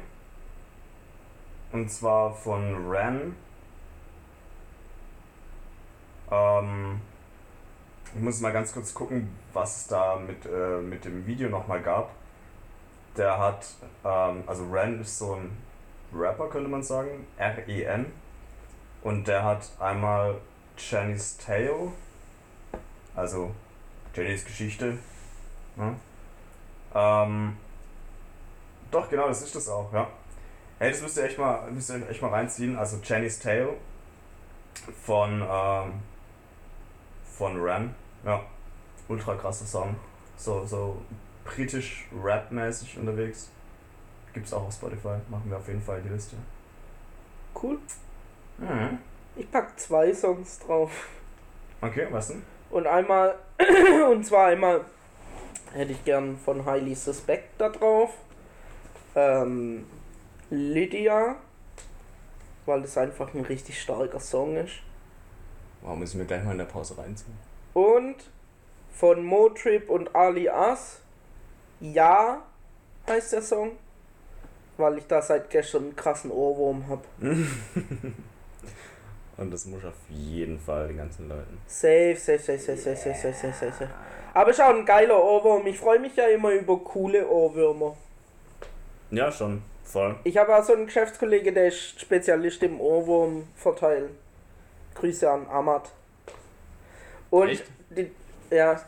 Und zwar von Ren. Ähm, Ich muss mal ganz kurz gucken, was es da mit, äh, mit dem Video nochmal gab. Der hat, ähm, also Ren ist so ein Rapper, könnte man sagen, R-E-N. Und der hat einmal Jenny's Tale, also Jennys Geschichte. Ne? Ähm, doch, genau, das ist das auch, ja. Hey, das müsst ihr echt mal, müsst ihr echt mal reinziehen. Also Jenny's Tale von, ähm, von Ren. Ja, ultra krasser Song. So, so britisch Rap-mäßig unterwegs. Gibt's auch auf Spotify. Machen wir auf jeden Fall die Liste. Cool. Mhm. Ich pack zwei Songs drauf. Okay, was denn? Und einmal, und zwar einmal hätte ich gern von Highly Suspect da drauf. Ähm, Lydia, weil das einfach ein richtig starker Song ist. Wow, müssen wir gleich mal in der Pause reinziehen. Und von Motrip und Ali As, Ja heißt der Song, weil ich da seit gestern einen krassen Ohrwurm habe. Und das muss auf jeden Fall den ganzen Leuten. Safe, safe, safe, safe, safe, safe, safe, safe, safe, safe. Aber ist auch ein geiler Ohrwurm. Ich freue mich ja immer über coole Ohrwürmer. Ja, schon. Voll. Ich habe auch so einen Geschäftskollege, der ist Spezialist im Ohrwurm verteilen. Grüße an Ahmad. Und Echt? die, ja,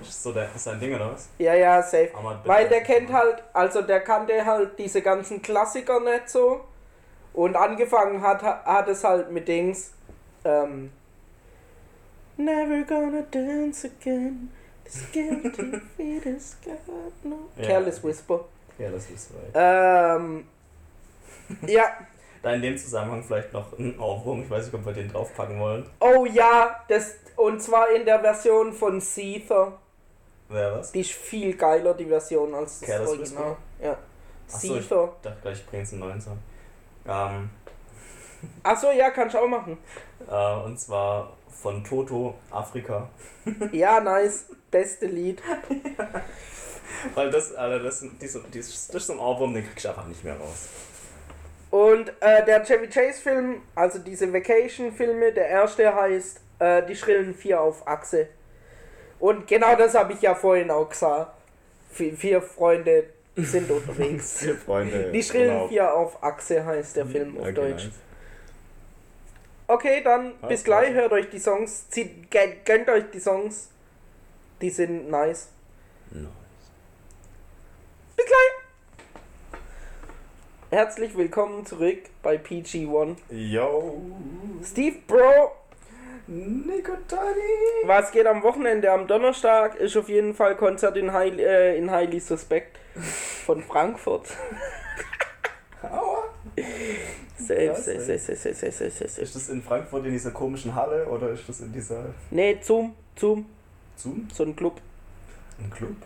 Ist so der, ist sein Ding oder was? ja, ja, safe. Ahmad Weil der kennt halt, also der kannte halt diese ganzen Klassiker nicht so. Und angefangen hat, hat es halt mit Dings. Ähm, Never gonna dance again. This guilty feet is got no. Ja. Careless Whisper. Ist right. Ähm, ja. Da in dem Zusammenhang vielleicht noch ein Ohrwurm. Ich weiß nicht, ob wir den draufpacken wollen. Oh ja, das und zwar in der Version von Seether. Wer was? Die ist viel geiler, die Version, als das Careless Original. Ja. Ach so, ich- Seether. Ich dachte gleich, ich bringe jetzt einen neuen Song. Ähm, Achso, ja, kannst du auch machen. äh, und zwar von Toto, Afrika. Ja, nice. Beste Lied. Weil das, Alter, das, das, das, das ist so ein Ohrwurm, den kriegst du einfach nicht mehr raus. Und äh, der Chevy Chase Film, also diese Vacation Filme, der erste heißt äh, Die schrillen vier auf Achse. Und genau das habe ich ja vorhin auch gesagt. Vi- vier Freunde sind unterwegs. Vier Freunde. Die schrillen Urlaub. vier auf Achse heißt der Film auf Okay, Deutsch. nice. Okay, dann Alles bis gleich, hört euch die Songs, zieht, gönnt euch die Songs. Die sind nice. Nice. Bis gleich! Herzlich willkommen zurück bei PG1. Yo. Steve Bro, Nico Tani. was geht am Wochenende? Am Donnerstag ist auf jeden Fall Konzert in, Heil, äh, in Highly Suspect von Frankfurt. Aua. Safe, safe, safe, safe, safe, safe, safe, safe. Ist das in Frankfurt in dieser komischen Halle oder ist das in dieser Nee, Zoom, Zoom, Zoom? so ein Club. Ein Club?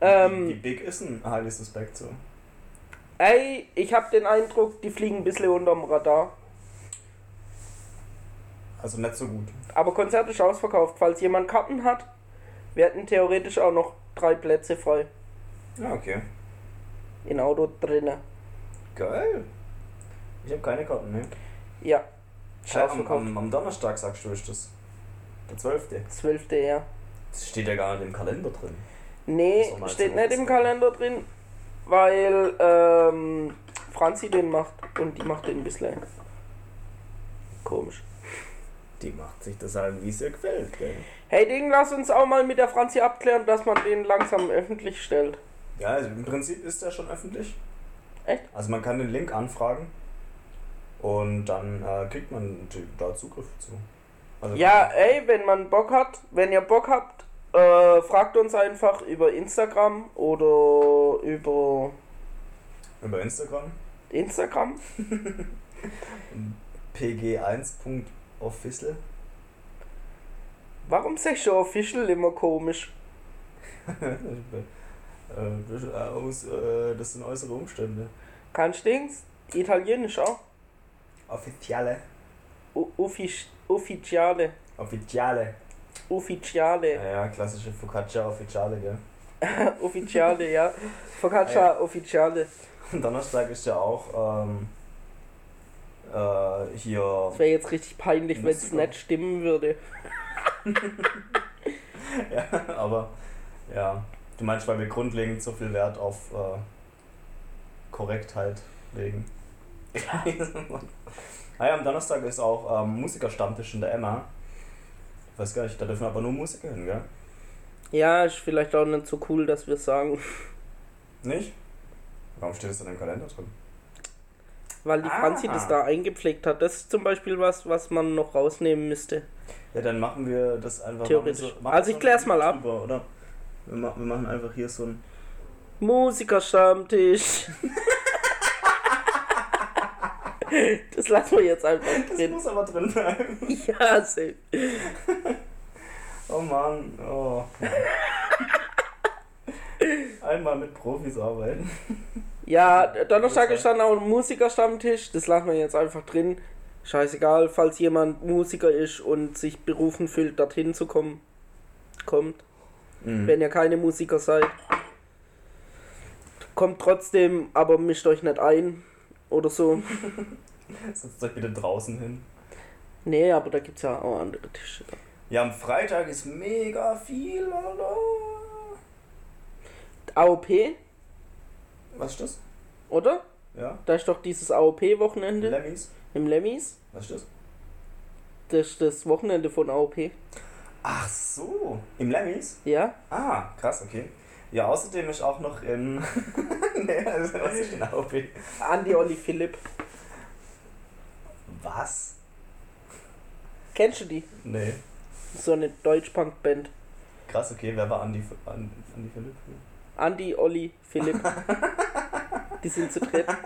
Ähm, wie, wie big ist ein Highly Suspect so? Ey, ich hab den Eindruck, die fliegen ein bisschen unterm Radar. Also nicht so gut. Aber Konzert ist ausverkauft. Falls jemand Karten hat, wir hätten theoretisch auch noch drei Plätze frei. Ja, okay. In Auto drinnen. Geil. Ich habe keine Karten, ne? Ja. Ist Am, am, am Donnerstag sagst du, ist das. Der 12. 12. ja. Das steht ja gar nicht im Kalender drin. Nee, steht nicht im. Kalender drin, weil ähm, Franzi den macht und die macht den bisschen. Komisch. Die macht sich das halt, wie es ihr gefällt, gell? Hey Ding, lass uns auch mal mit der Franzi abklären, dass man den langsam öffentlich stellt. Ja, also im Prinzip ist der schon öffentlich. Echt? Also man kann den Link anfragen und dann äh, kriegt man da Zugriff zu. Also Ja, ey, wenn man Bock hat, wenn ihr Bock habt, äh, fragt uns einfach über Instagram oder über Über Instagram. Instagram. pg1.official. Warum sagst du official immer komisch? Äh, das, äh, aus, äh, das sind äußere Umstände. Kannst du Dings? Italienisch auch. Offiziale. U Uffic Ufficiale. Offiziale. Ufficiale. Ja, ja, klassische Focaccia Officiale, gell? Ufficiale, ja. Focaccia Ufficiale. Und Donnerstag ist ja auch ähm, äh, hier. Das wäre jetzt richtig peinlich, wenn es nicht stimmen würde. ja, aber ja. Du meinst, weil wir grundlegend so viel Wert auf äh, Korrektheit legen. Ja. ah ja, am Donnerstag ist auch ähm, Musikerstammtisch in der Emma. Weiß gar nicht, da dürfen aber nur Musiker hin, gell? Ja, ist vielleicht auch nicht so cool, dass wir sagen. Nicht? Warum steht es in dem Kalender drin? Weil die Franzi Ah. das da eingepflegt hat. Das ist zum Beispiel was, was man noch rausnehmen müsste. Ja, dann machen wir das einfach. Theoretisch. machen wir machen Also wir ich klär's mal ab. drüber, oder? Wir, ma wir machen einfach hier so ein. Musikerstammtisch. das lassen wir jetzt einfach Das drin. muss aber drin bleiben. Ja, safe. Oh Mann, oh. Einmal mit Profis arbeiten. Ja, Donnerstag ist dann auch ein Musikerstammtisch. Das lassen wir jetzt einfach drin. Scheißegal, falls jemand Musiker ist und sich berufen fühlt, dorthin zu kommen. Kommt. Mhm. Wenn ihr keine Musiker seid. Kommt trotzdem, aber mischt euch nicht ein. Oder so. Setzt euch bitte draußen hin. Nee, aber da gibt's ja auch andere Tische. Ja, am Freitag ist mega viel, Alter. AOP, Was ist das? oder? Ja? Da ist doch dieses AOP-Wochenende Lemmys? im Lemmis. Was ist das? Das ist das Wochenende von AOP. Ach so, im Lemmys? Ja? Ah, krass, okay. Ja, außerdem ist auch noch in. nee, also, was ist in AOP? Andi Olli Philipp. Was? Kennst du die? Nee. So eine Deutsch-Punk-Band. Krass, okay, wer war Andi, Andi, Andi Philipp? Andi, Olli, Philipp. Die sind zu dritt.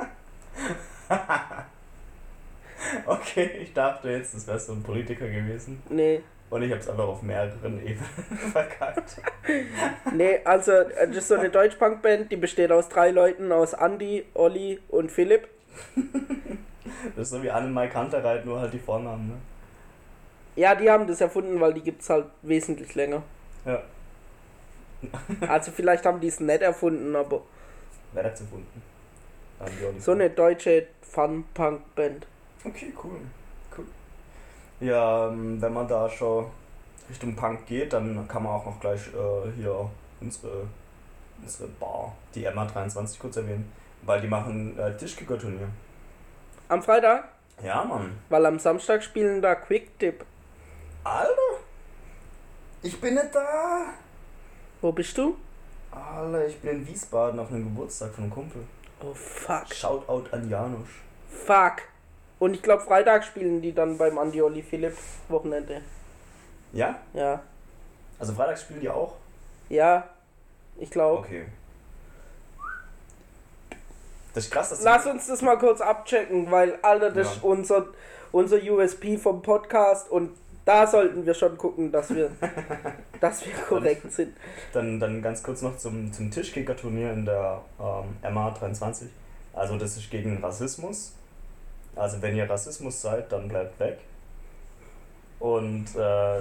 Okay, ich dachte jetzt, das wäre so ein Politiker gewesen. Nee. Und ich hab's einfach auf mehreren Ebenen verkackt. Nee, also äh, das ist so eine Deutsch-Punk-Band, die besteht aus drei Leuten, aus Andi, Olli und Philipp. Das ist so wie Annemai Kantereit, nur halt die Vornamen, ne? Ja, die haben das erfunden, weil die gibt's halt wesentlich länger. Ja. Also vielleicht haben die es nicht erfunden, aber Wer hat's erfunden? So eine deutsche Fun-Punk-Band. Okay, cool. Ja, ähm, wenn man da schon Richtung Punk geht, dann kann man auch noch gleich äh, hier unsere, unsere Bar, die Emma 23 kurz erwähnen, weil die machen äh, Tischkicker-Turnier. Am Freitag, Ja, Mann. weil am Samstag spielen da Quick Dip. Alter! Ich bin nicht da! Wo bist du? Alter, ich bin in Wiesbaden auf einem Geburtstag von einem Kumpel. Oh fuck. Shoutout an Janusz. Fuck. Und ich glaube Freitag spielen die dann beim Andi Olli Philipp Wochenende. Ja? Ja. Also Freitag spielen die auch? Ja. Ich glaube. Okay. Das ist krass, dass Lass uns das mal kurz abchecken, weil, Alter, das Ja. ist unser, unser USP vom Podcast und da sollten wir schon gucken, dass wir, dass wir korrekt sind. Dann, dann ganz kurz noch zum, zum Tischkicker-Turnier in der ähm, MA23. Also das ist gegen Rassismus. Also wenn ihr Rassismus seid, dann bleibt weg. Und äh,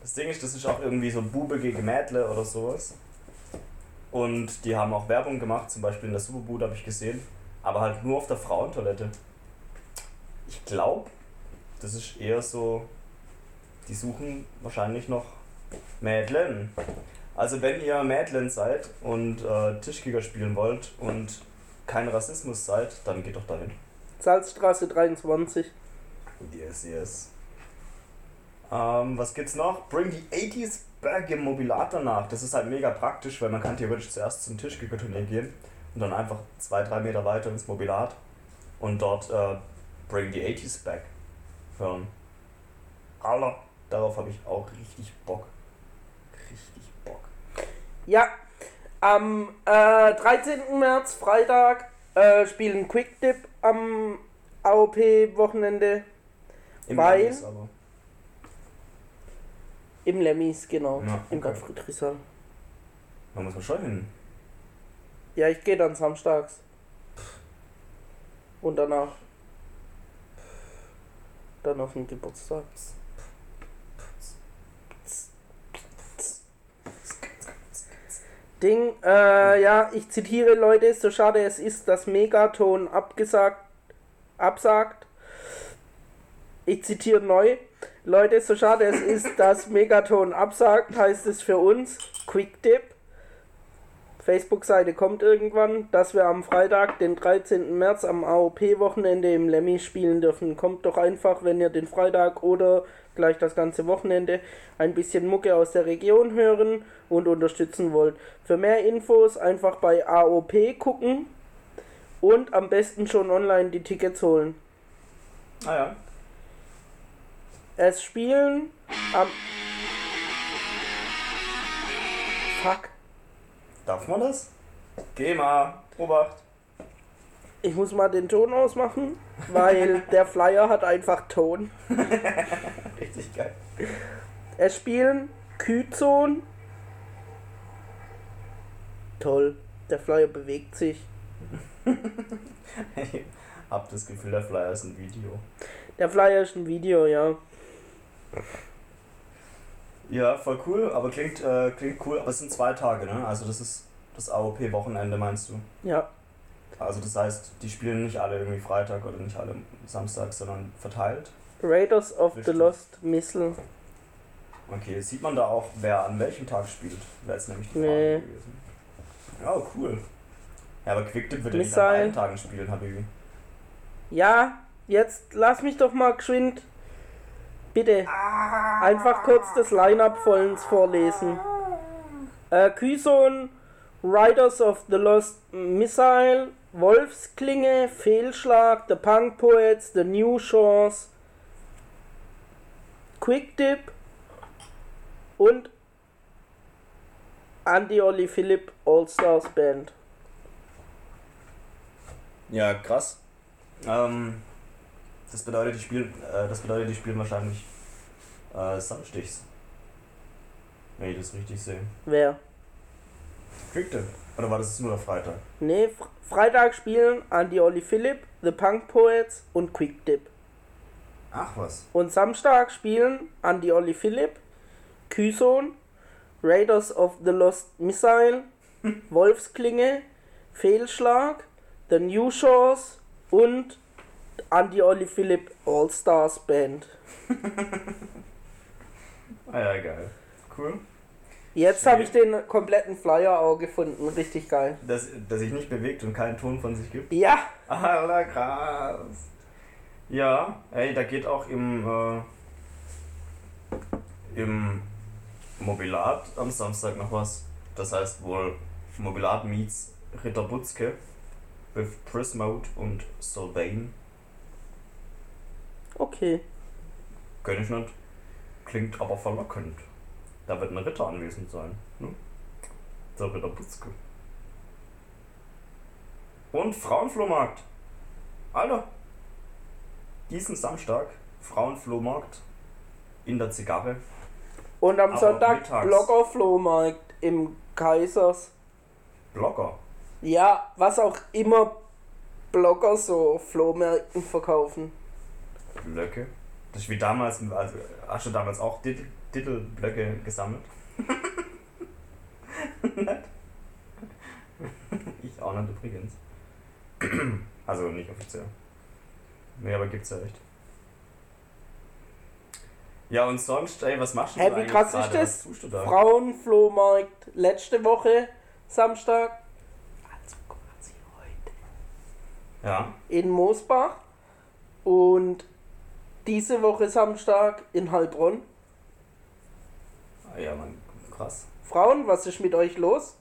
das Ding ist, das ist auch irgendwie so Bube gegen Mädle oder sowas. Und die haben auch Werbung gemacht, zum Beispiel in der Superboot habe ich gesehen. Aber halt nur auf der Frauentoilette. Ich glaube, das ist eher so, die suchen wahrscheinlich noch Mädlen. Also wenn ihr Mädlen seid und äh, Tischkicker spielen wollt und kein Rassismus seid, dann geht doch dahin. Salzstraße 23. Yes, yes. Ähm, was gibt's noch? Bring the 80s back im Mobilator nach. Das ist halt mega praktisch, weil man kann theoretisch zuerst zum Tischkicker-Turnier gehen und dann einfach zwei, drei Meter weiter ins Mobilat und dort äh, Bring the 80s back hören. Alter, darauf habe ich auch richtig Bock. Richtig Bock. Ja, am äh, 13. März, Freitag, äh, spielen Quick Dip am AOP-Wochenende Im Weil- Ernst aber. im Lemmis, genau, Ja, im okay. Gottfried Rizal. Da muss man schon hin. Ja, ich gehe dann samstags. Und danach. Dann auf den Geburtstag. Ding, äh, ja, ich zitiere Leute, so schade es ist, dass Megaton abgesagt, absagt. Ich zitiere neu. Leute, so schade es ist, dass Megaton absagt, heißt es für uns Quick Tip. Facebook-Seite kommt irgendwann, dass wir am Freitag, den 13. März, am AOP-Wochenende im Lemmy spielen dürfen. Kommt doch einfach, wenn ihr den Freitag oder gleich das ganze Wochenende ein bisschen Mucke aus der Region hören und unterstützen wollt. Für mehr Infos einfach bei AOP gucken und am besten schon online die Tickets holen. Ah ja. Es spielen am. Fuck. Darf man das? Geh mal. Obacht. Ich muss mal den Ton ausmachen, weil der Flyer hat einfach Ton. Richtig geil. Es spielen Kyzon. Toll. Der Flyer bewegt sich. Ich hab das Gefühl, der Flyer ist ein Video. Der Flyer ist ein Video, ja. Ja, voll cool, aber klingt, äh, klingt cool, aber es sind zwei Tage, ne? Also das ist das AOP-Wochenende, meinst du? Ja. Also das heißt, die spielen nicht alle irgendwie Freitag oder nicht alle Samstag, sondern verteilt. Raiders of the Richtig. Lost Missile. Okay, sieht man da auch, wer an welchem Tag spielt? Wäre jetzt nämlich die Frage Nee. gewesen. Ja, cool. Ja, aber Quicktip wird ja nicht an beiden Tagen spielen, Habibi. Ja, jetzt lass mich doch mal geschwind. Bitte. Einfach kurz das Line-Up vollends vorlesen. Äh, Kyson, Riders of the Lost Missile, Wolfsklinge, Fehlschlag, The Punk Poets, The New Shores, Quick Dip und Andy Olli Philipp All-Stars Band. Ja, krass. Ähm, das bedeutet, die spielen, äh, das bedeutet, die spielen wahrscheinlich äh, Samstichs. Wenn ich das richtig sehe. Wer? Quicktip. Oder war das nur der Freitag? Nee, Fr Freitag spielen Andy Olli Philipp, The Punk Poets und Quick Dip. Ach was. Und Samstag spielen Andy Olli Philipp, Kyson, Raiders of the Lost Missile, Wolfsklinge, Fehlschlag, The New Shores und Andy Olli Philipp All Stars Band. Ah ja, geil. Cool. Jetzt habe ich den kompletten Flyer auch gefunden. Richtig geil. Dass, dass sich nicht bewegt und keinen Ton von sich gibt. Ja, Alter, krass. Ja, ey, da geht auch im, äh, im Mobilat am Samstag noch was. Das heißt wohl Mobilat meets Ritter Butzke with Prismode und Sylvain. okay. Kenn ich nicht. Klingt aber verlockend. Da wird ein Ritter anwesend sein. Ne? Der Ritter Butzke. Und Frauenflohmarkt. Alter. Diesen Samstag Frauenflohmarkt in der Zigarre. Und am Aber Sonntag mittags. Bloggerflohmarkt im Kaisers. Blogger. Ja, was auch immer Blogger so Flohmärkten verkaufen. Blöcke. Das ist wie damals, also hast du damals auch Titelblöcke gesammelt? Nicht? ich auch nicht übrigens. also nicht offiziell. Nee, aber gibt's ja echt. Ja, und sonst, ey, was machst du Hä, da wie eigentlich krass ist das? Da? Frauenflohmarkt letzte Woche Samstag. Also quasi heute. Ja, In Moosbach. Und diese Woche Samstag in Heilbronn. Ja, man, krass. Frauen, was ist mit euch los?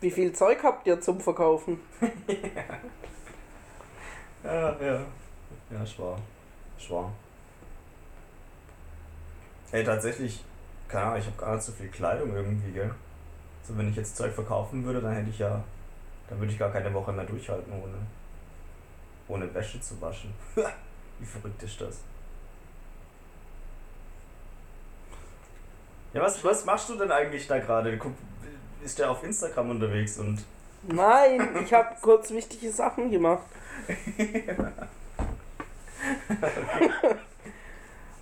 Wie viel Zeug habt ihr zum Verkaufen? Ja, ja. Ja, schwar. Schwar. Ey, tatsächlich, keine Ahnung, ich habe gar nicht so viel Kleidung irgendwie, gell? So, wenn ich jetzt Zeug verkaufen würde, dann hätte ich ja, dann würde ich gar keine Woche mehr durchhalten, ohne, ohne Wäsche zu waschen. Wie verrückt ist das? Ja, was, was machst du denn eigentlich da gerade? Ist der auf Instagram unterwegs und Nein, ich habe kurz wichtige Sachen gemacht.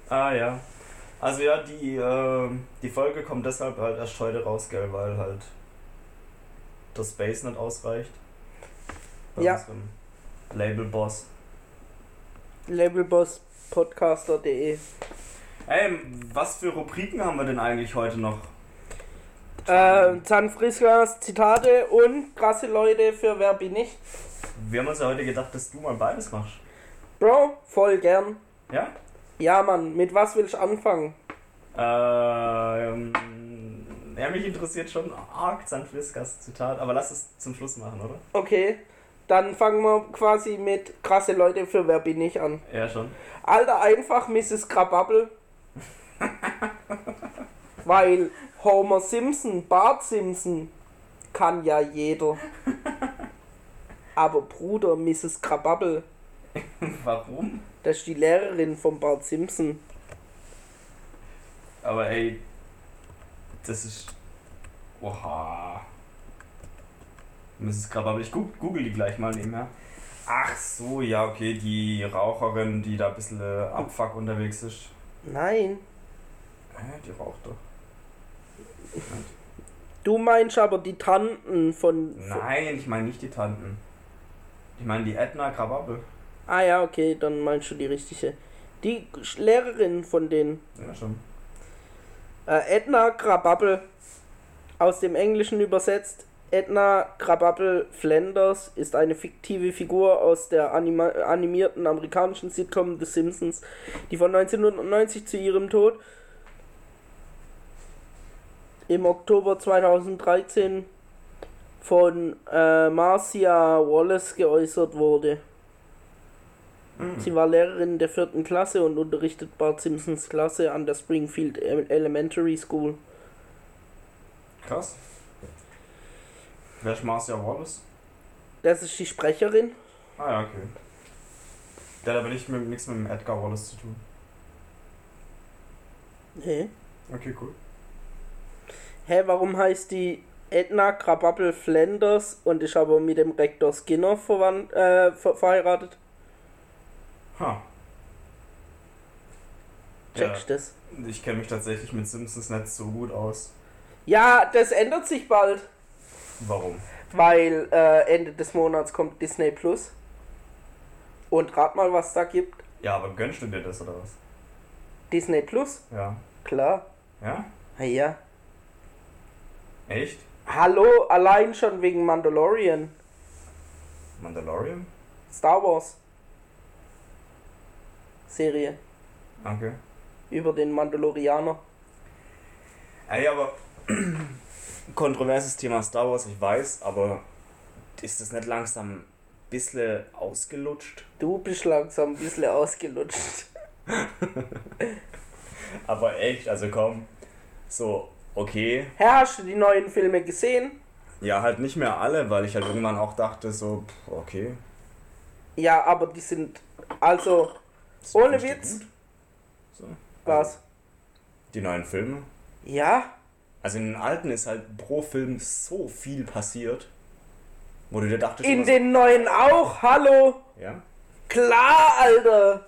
Ah ja. Also ja, die, äh, die Folge kommt deshalb halt erst heute raus, gell, weil halt das Space nicht ausreicht. Bei Ja. unserem Labelboss. Labelbosspodcaster.de Ey, was für Rubriken haben wir denn eigentlich heute noch? Äh, Zahnfriskas Zitate und krasse Leute für Wer bin ich? Wir haben uns ja heute gedacht, dass du mal beides machst. Bro, voll gern. Ja? Ja, Mann, mit was will ich anfangen? Ähm, ja, mich interessiert schon arg Zanfriskas Zitat, aber lass es zum Schluss machen, oder? Okay, dann fangen wir quasi mit krasse Leute für Wer bin ich an. Ja, schon. Alter, einfach Mrs. Krababble. Weil Homer Simpson, Bart Simpson, kann ja jeder. Aber Bruder, Mrs. Krababble, Warum? das ist die Lehrerin von Bart Simpson. Aber ey, das ist. Oha. Mrs. Krababel, ich google die gleich mal nebenher. Ach so, ja, okay, die Raucherin, die da ein bisschen äh, Abfuck unterwegs ist. Nein, Hä, die raucht doch. du meinst aber die Tanten von. Nein, ich meine nicht die Tanten. Ich meine die Edna Krababel. ah ja, okay, dann meinst du die richtige. Die Lehrerin von denen. Ja, schon. Äh, Edna Krabappel, aus dem Englischen übersetzt. Edna Krabappel Flanders ist eine fiktive Figur aus der anima animierten amerikanischen Sitcom The Simpsons, die von 1990 zu ihrem Tod im Oktober 2013 von äh, Marcia Wallace geäußert wurde. Sie war Lehrerin der vierten Klasse und unterrichtet Bart Simpsons Klasse an der Springfield Elementary School. Krass. Wer ist Marcia Wallace? Das ist die Sprecherin. Ah ja, okay. Der hat aber nicht mit, nichts mit dem Edgar Wallace zu tun. Hä? Okay, cool. Hä, warum heißt die Edna Krabappel Flanders und ist aber mit dem Rektor Skinner verwandt, äh, ver verheiratet? Ha. Checkst du das? Ich kenne mich tatsächlich mit Simpsons nicht so gut aus. Ja, das ändert sich bald, Warum? weil äh, Ende des Monats kommt Disney Plus. Und rat mal, was da gibt. Ja, aber gönnst du dir das oder was? Disney Plus? Ja. Klar. Ja? Ja, ja. Echt? Hallo, allein schon wegen Mandalorian. Mandalorian? Star Wars. Serie Okay. über den Mandalorianer. Ey, aber kontroverses Thema Star Wars, ich weiß, aber ist das nicht langsam ein bisschen ausgelutscht? Du bist langsam ein bisschen ausgelutscht. Aber echt, also komm. So, okay. Herr, hast du die neuen Filme gesehen? Ja, halt nicht mehr alle, weil ich halt irgendwann auch dachte, so, pff, okay. Ja, aber die sind. Also, Ohne Witz. So. was? Die neuen Filme. Ja? Also in den alten ist halt pro Film so viel passiert, wo du dir dachtest, In immer den neuen auch? Hallo? so, ja, Klar, Alter!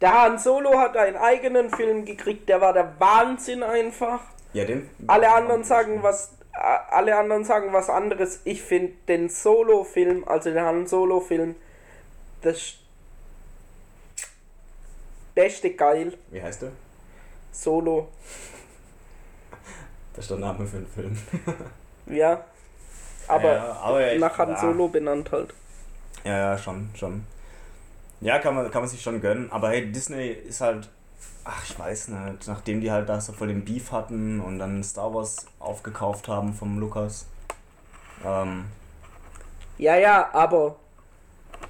Der Han Solo hat einen eigenen Film gekriegt, der war der Wahnsinn einfach. ja, den. Alle anderen sagen was. Alle anderen sagen was anderes. Ich finde den Solo-Film, also den Han Solo-Film, das beste geil. Wie heißt der? Solo. Das ist der Name für den Film. Ja. Aber ja, aber nach Han ja. Solo benannt halt. Ja, ja, schon, schon. Ja, kann man, kann man sich schon gönnen. Aber hey, Disney ist halt, ach, ich weiß nicht, nachdem die halt da so voll den Beef hatten und dann Star Wars aufgekauft haben vom Lukas. Ähm, Ja, ja, aber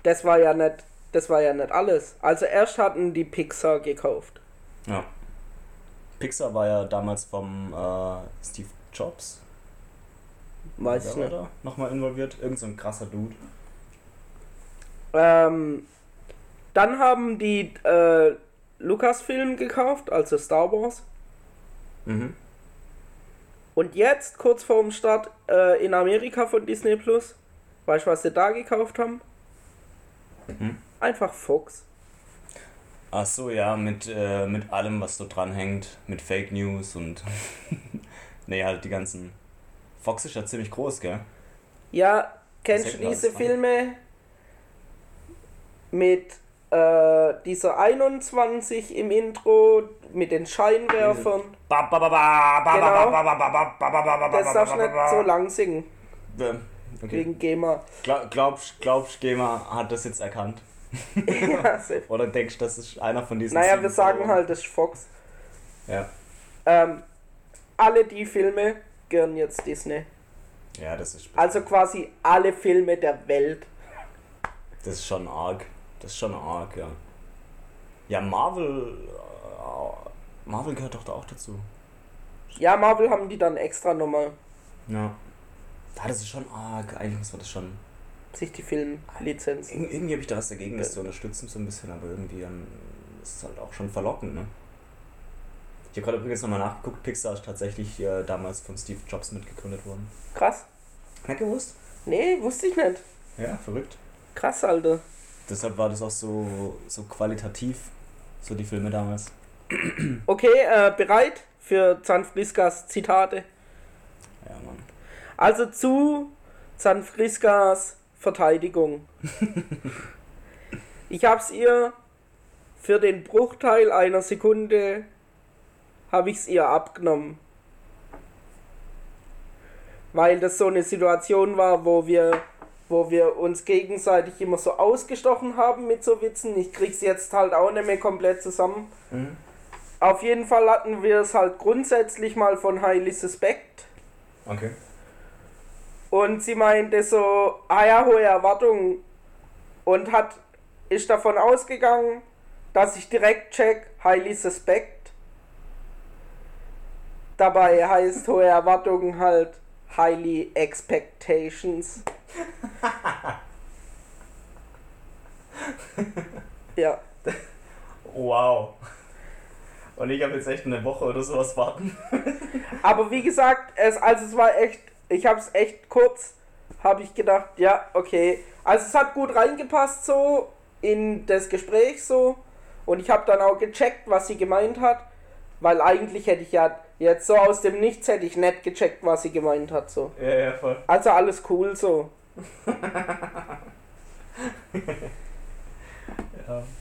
das war ja nicht, das war ja nicht alles. Also erst hatten die Pixar gekauft. ja. Pixar war ja damals vom äh, Steve Jobs. Weiß ich nicht. da nochmal involviert? Irgend so ein krasser Dude. Ähm, dann haben die äh, Lucasfilm gekauft, also Star Wars. Mhm. Und jetzt, kurz vorm Start äh, in Amerika von Disney Plus, weißt du, was sie da gekauft haben? Mhm. Einfach Fox. Ach so, ja, mit, äh, mit allem, was so dranhängt, mit Fake News und. nee, halt die ganzen. Fox ist ja ziemlich groß, gell? Ja, kennst du diese Filme mit äh, dieser 21 im Intro, mit den Scheinwerfern? Genau. Das darfst du nicht so lang singen. Okay. Wegen GEMA. Glaubst glaub, GEMA hat das jetzt erkannt? ja, safe. Oder denkst du, das ist einer von diesen naja, wir sagen halt, das ist Fox. Ja. Ähm, alle die Filme gehören jetzt Disney. Ja, das ist, Also quasi alle Filme der Welt. das ist schon arg. Das ist schon arg, ja. Ja, Marvel. äh, Marvel gehört doch da auch dazu. Ja, Marvel haben die dann extra nochmal Ja. Ja, das ist schon arg. Eigentlich muss man das schon. Sich die Filmlizenz. Ir irgendwie habe ich da was dagegen, das zu unterstützen, so ein bisschen, aber irgendwie ähm, ist es halt auch schon verlockend, ne? Ich habe gerade übrigens nochmal nachgeguckt, Pixar ist tatsächlich äh, damals von Steve Jobs mitgegründet worden. Krass. Nicht gewusst? Nee, wusste ich nicht. Ja, verrückt. Krass, Alter. Deshalb war das auch so, so qualitativ, so die Filme damals. Okay, äh, bereit für Zanfriskas Zitate? Ja, Mann. Also zu Zanfriskas Verteidigung. ich hab's ihr für den Bruchteil einer Sekunde habe ich's ihr abgenommen. Weil das so eine Situation war, wo wir wo wir uns gegenseitig immer so ausgestochen haben mit so Witzen. Ich krieg's jetzt halt auch nicht mehr komplett zusammen. Mhm. Auf jeden Fall hatten wir es halt grundsätzlich mal von Highly Suspect. Okay. Und sie meinte so, ah ja, hohe Erwartungen. Und hat, ist davon ausgegangen, dass ich direkt check, highly suspect. Dabei heißt hohe Erwartungen halt highly expectations. ja, Wow. Und ich habe jetzt echt eine Woche oder sowas warten. aber wie gesagt, es, also es war echt, ich hab's echt kurz, habe ich gedacht, ja, okay. Also es hat gut reingepasst so in das Gespräch so und ich habe dann auch gecheckt, was sie gemeint hat, weil eigentlich hätte ich ja jetzt so aus dem Nichts hätte ich nicht gecheckt, was sie gemeint hat so. Ja, ja, voll. Also alles cool so. Ja.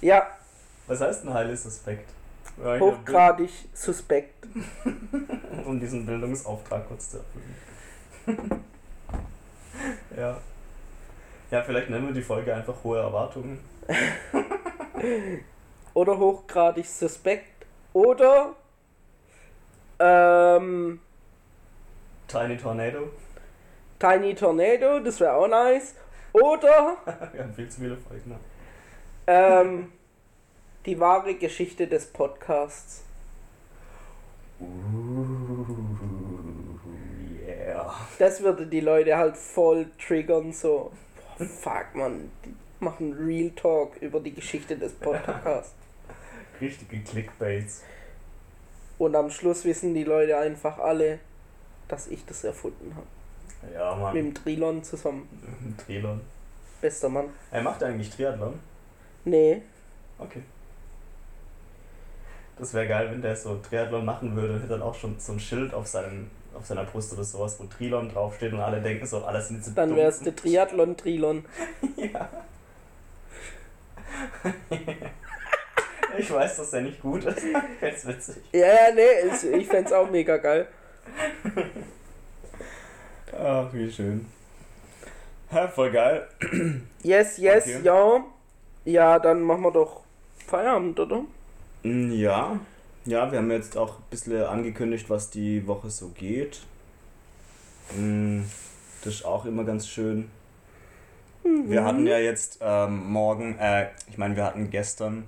Ja, Was heißt ein Highly Suspekt? Hochgradig suspekt. Um diesen Bildungsauftrag kurz zu erfüllen. ja. Ja, vielleicht nennen wir die Folge einfach hohe Erwartungen. Oder hochgradig suspekt. Oder ähm, Tiny Tornado. Tiny Tornado, das wäre auch nice. Oder Wir haben viel zu viele Folgen. Ne? ähm, die wahre Geschichte des Podcasts. yeah. Das würde die Leute halt voll triggern, so. Boah, fuck, man, die machen Real Talk über die Geschichte des Podcasts. Richtige Clickbaits. Und am Schluss wissen die Leute einfach alle, dass ich das erfunden habe. Ja, Mann. Mit dem Trilon zusammen. Triathlon. Bester Mann. Er macht eigentlich Triathlon. Nee. Okay. Das wäre geil, wenn der so Triathlon machen würde und hätte dann auch schon so ein Schild auf, seinem, auf seiner Brust oder sowas, wo Trilon draufsteht und alle denken so, alles sind so Dann dumm. wär's der Triathlon-Trilon. Ja. ich weiß, dass der nicht gut ist. Find's witzig. Ja, ja, nee, ist, ich fänd's auch mega geil. Ach, wie schön. Ja, voll geil. Yes, yes, Okay. ja. Ja, dann machen wir doch Feierabend, oder? Mm, Ja. Ja, wir haben jetzt auch ein bisschen angekündigt, was die Woche so geht. Mm, Das ist auch immer ganz schön. Wir hatten ja jetzt ähm, morgen, äh, ich meine, wir hatten gestern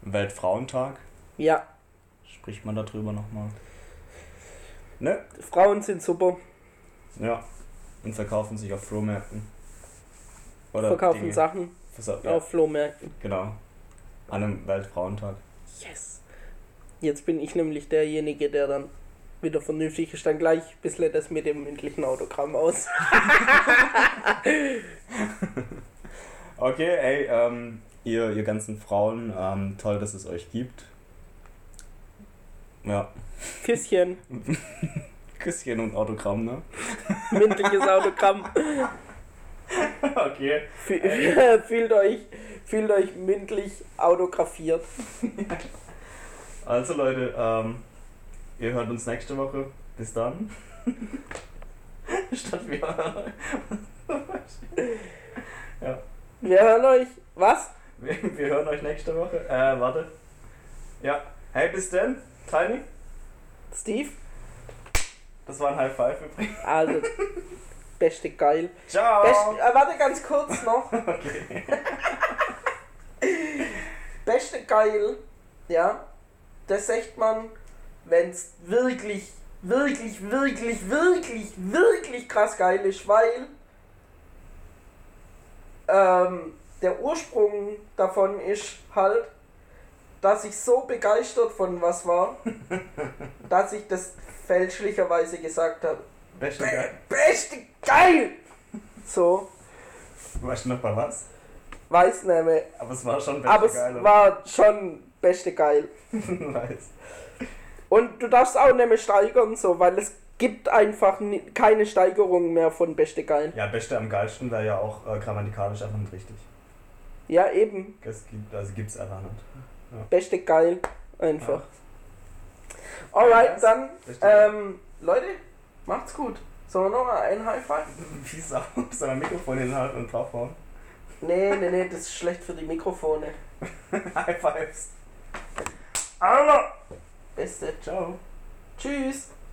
Weltfrauentag. Ja, Spricht man darüber nochmal? Ne? Frauen sind super. Ja. Und verkaufen sich auf Flohmärkten. Oder verkaufen Dinge. Sachen ja, auf Flohmärkten. Genau. An einem Weltfrauentag. Yes. Jetzt bin ich nämlich derjenige, der dann wieder vernünftig ist. Dann gleich ein bisschen das mit dem mündlichen Autogramm aus. Okay, ey, ähm, ihr, ihr ganzen Frauen, ähm, toll, dass es euch gibt. Ja. Küsschen. Küsschen und Autogramm, ne? Mündliches Autogramm. Okay. Fü- Fühlt euch, Fühlt euch mündlich autografiert. Also Leute, ähm, ihr hört uns nächste Woche. Bis dann. Statt wir hören ja. Wir hören euch. Was? Wir, wir hören euch nächste Woche. Äh, warte. Ja. Hey, bis dann, Tiny. Steve? Das war ein High Five übrigens. Also, beste geil. Ciao. Best, äh, warte ganz kurz noch. Okay. Beste geil. Ja. Das sagt man, wenn es wirklich, wirklich, wirklich, wirklich, wirklich krass geil ist, weil ähm, der Ursprung davon ist halt, dass ich so begeistert von was war, dass ich das fälschlicherweise gesagt habe. Beste Be geil. beste geil! So, Weißt du noch bei was? weiß nicht mehr. Aber es war schon beste Aber es geil. oder? war schon beste geil. Nice. Und du darfst auch nicht mehr steigern, so, weil es gibt einfach keine Steigerung mehr von beste geil. Ja, beste am geilsten wäre ja auch äh, grammatikalisch einfach nicht richtig. Ja, eben. Es gibt, also gibt's einfach nicht. Beste geil. Einfach. Alright, dann, ähm, Leute, macht's gut. Sollen wir noch mal ein High Five? Wie Sau. Soll man Mikrofon hinhalten und draufhauen? Nee, nee, nee, das ist schlecht für die Mikrofone. High Fives. Alter! Beste. Ciao. Tschüss.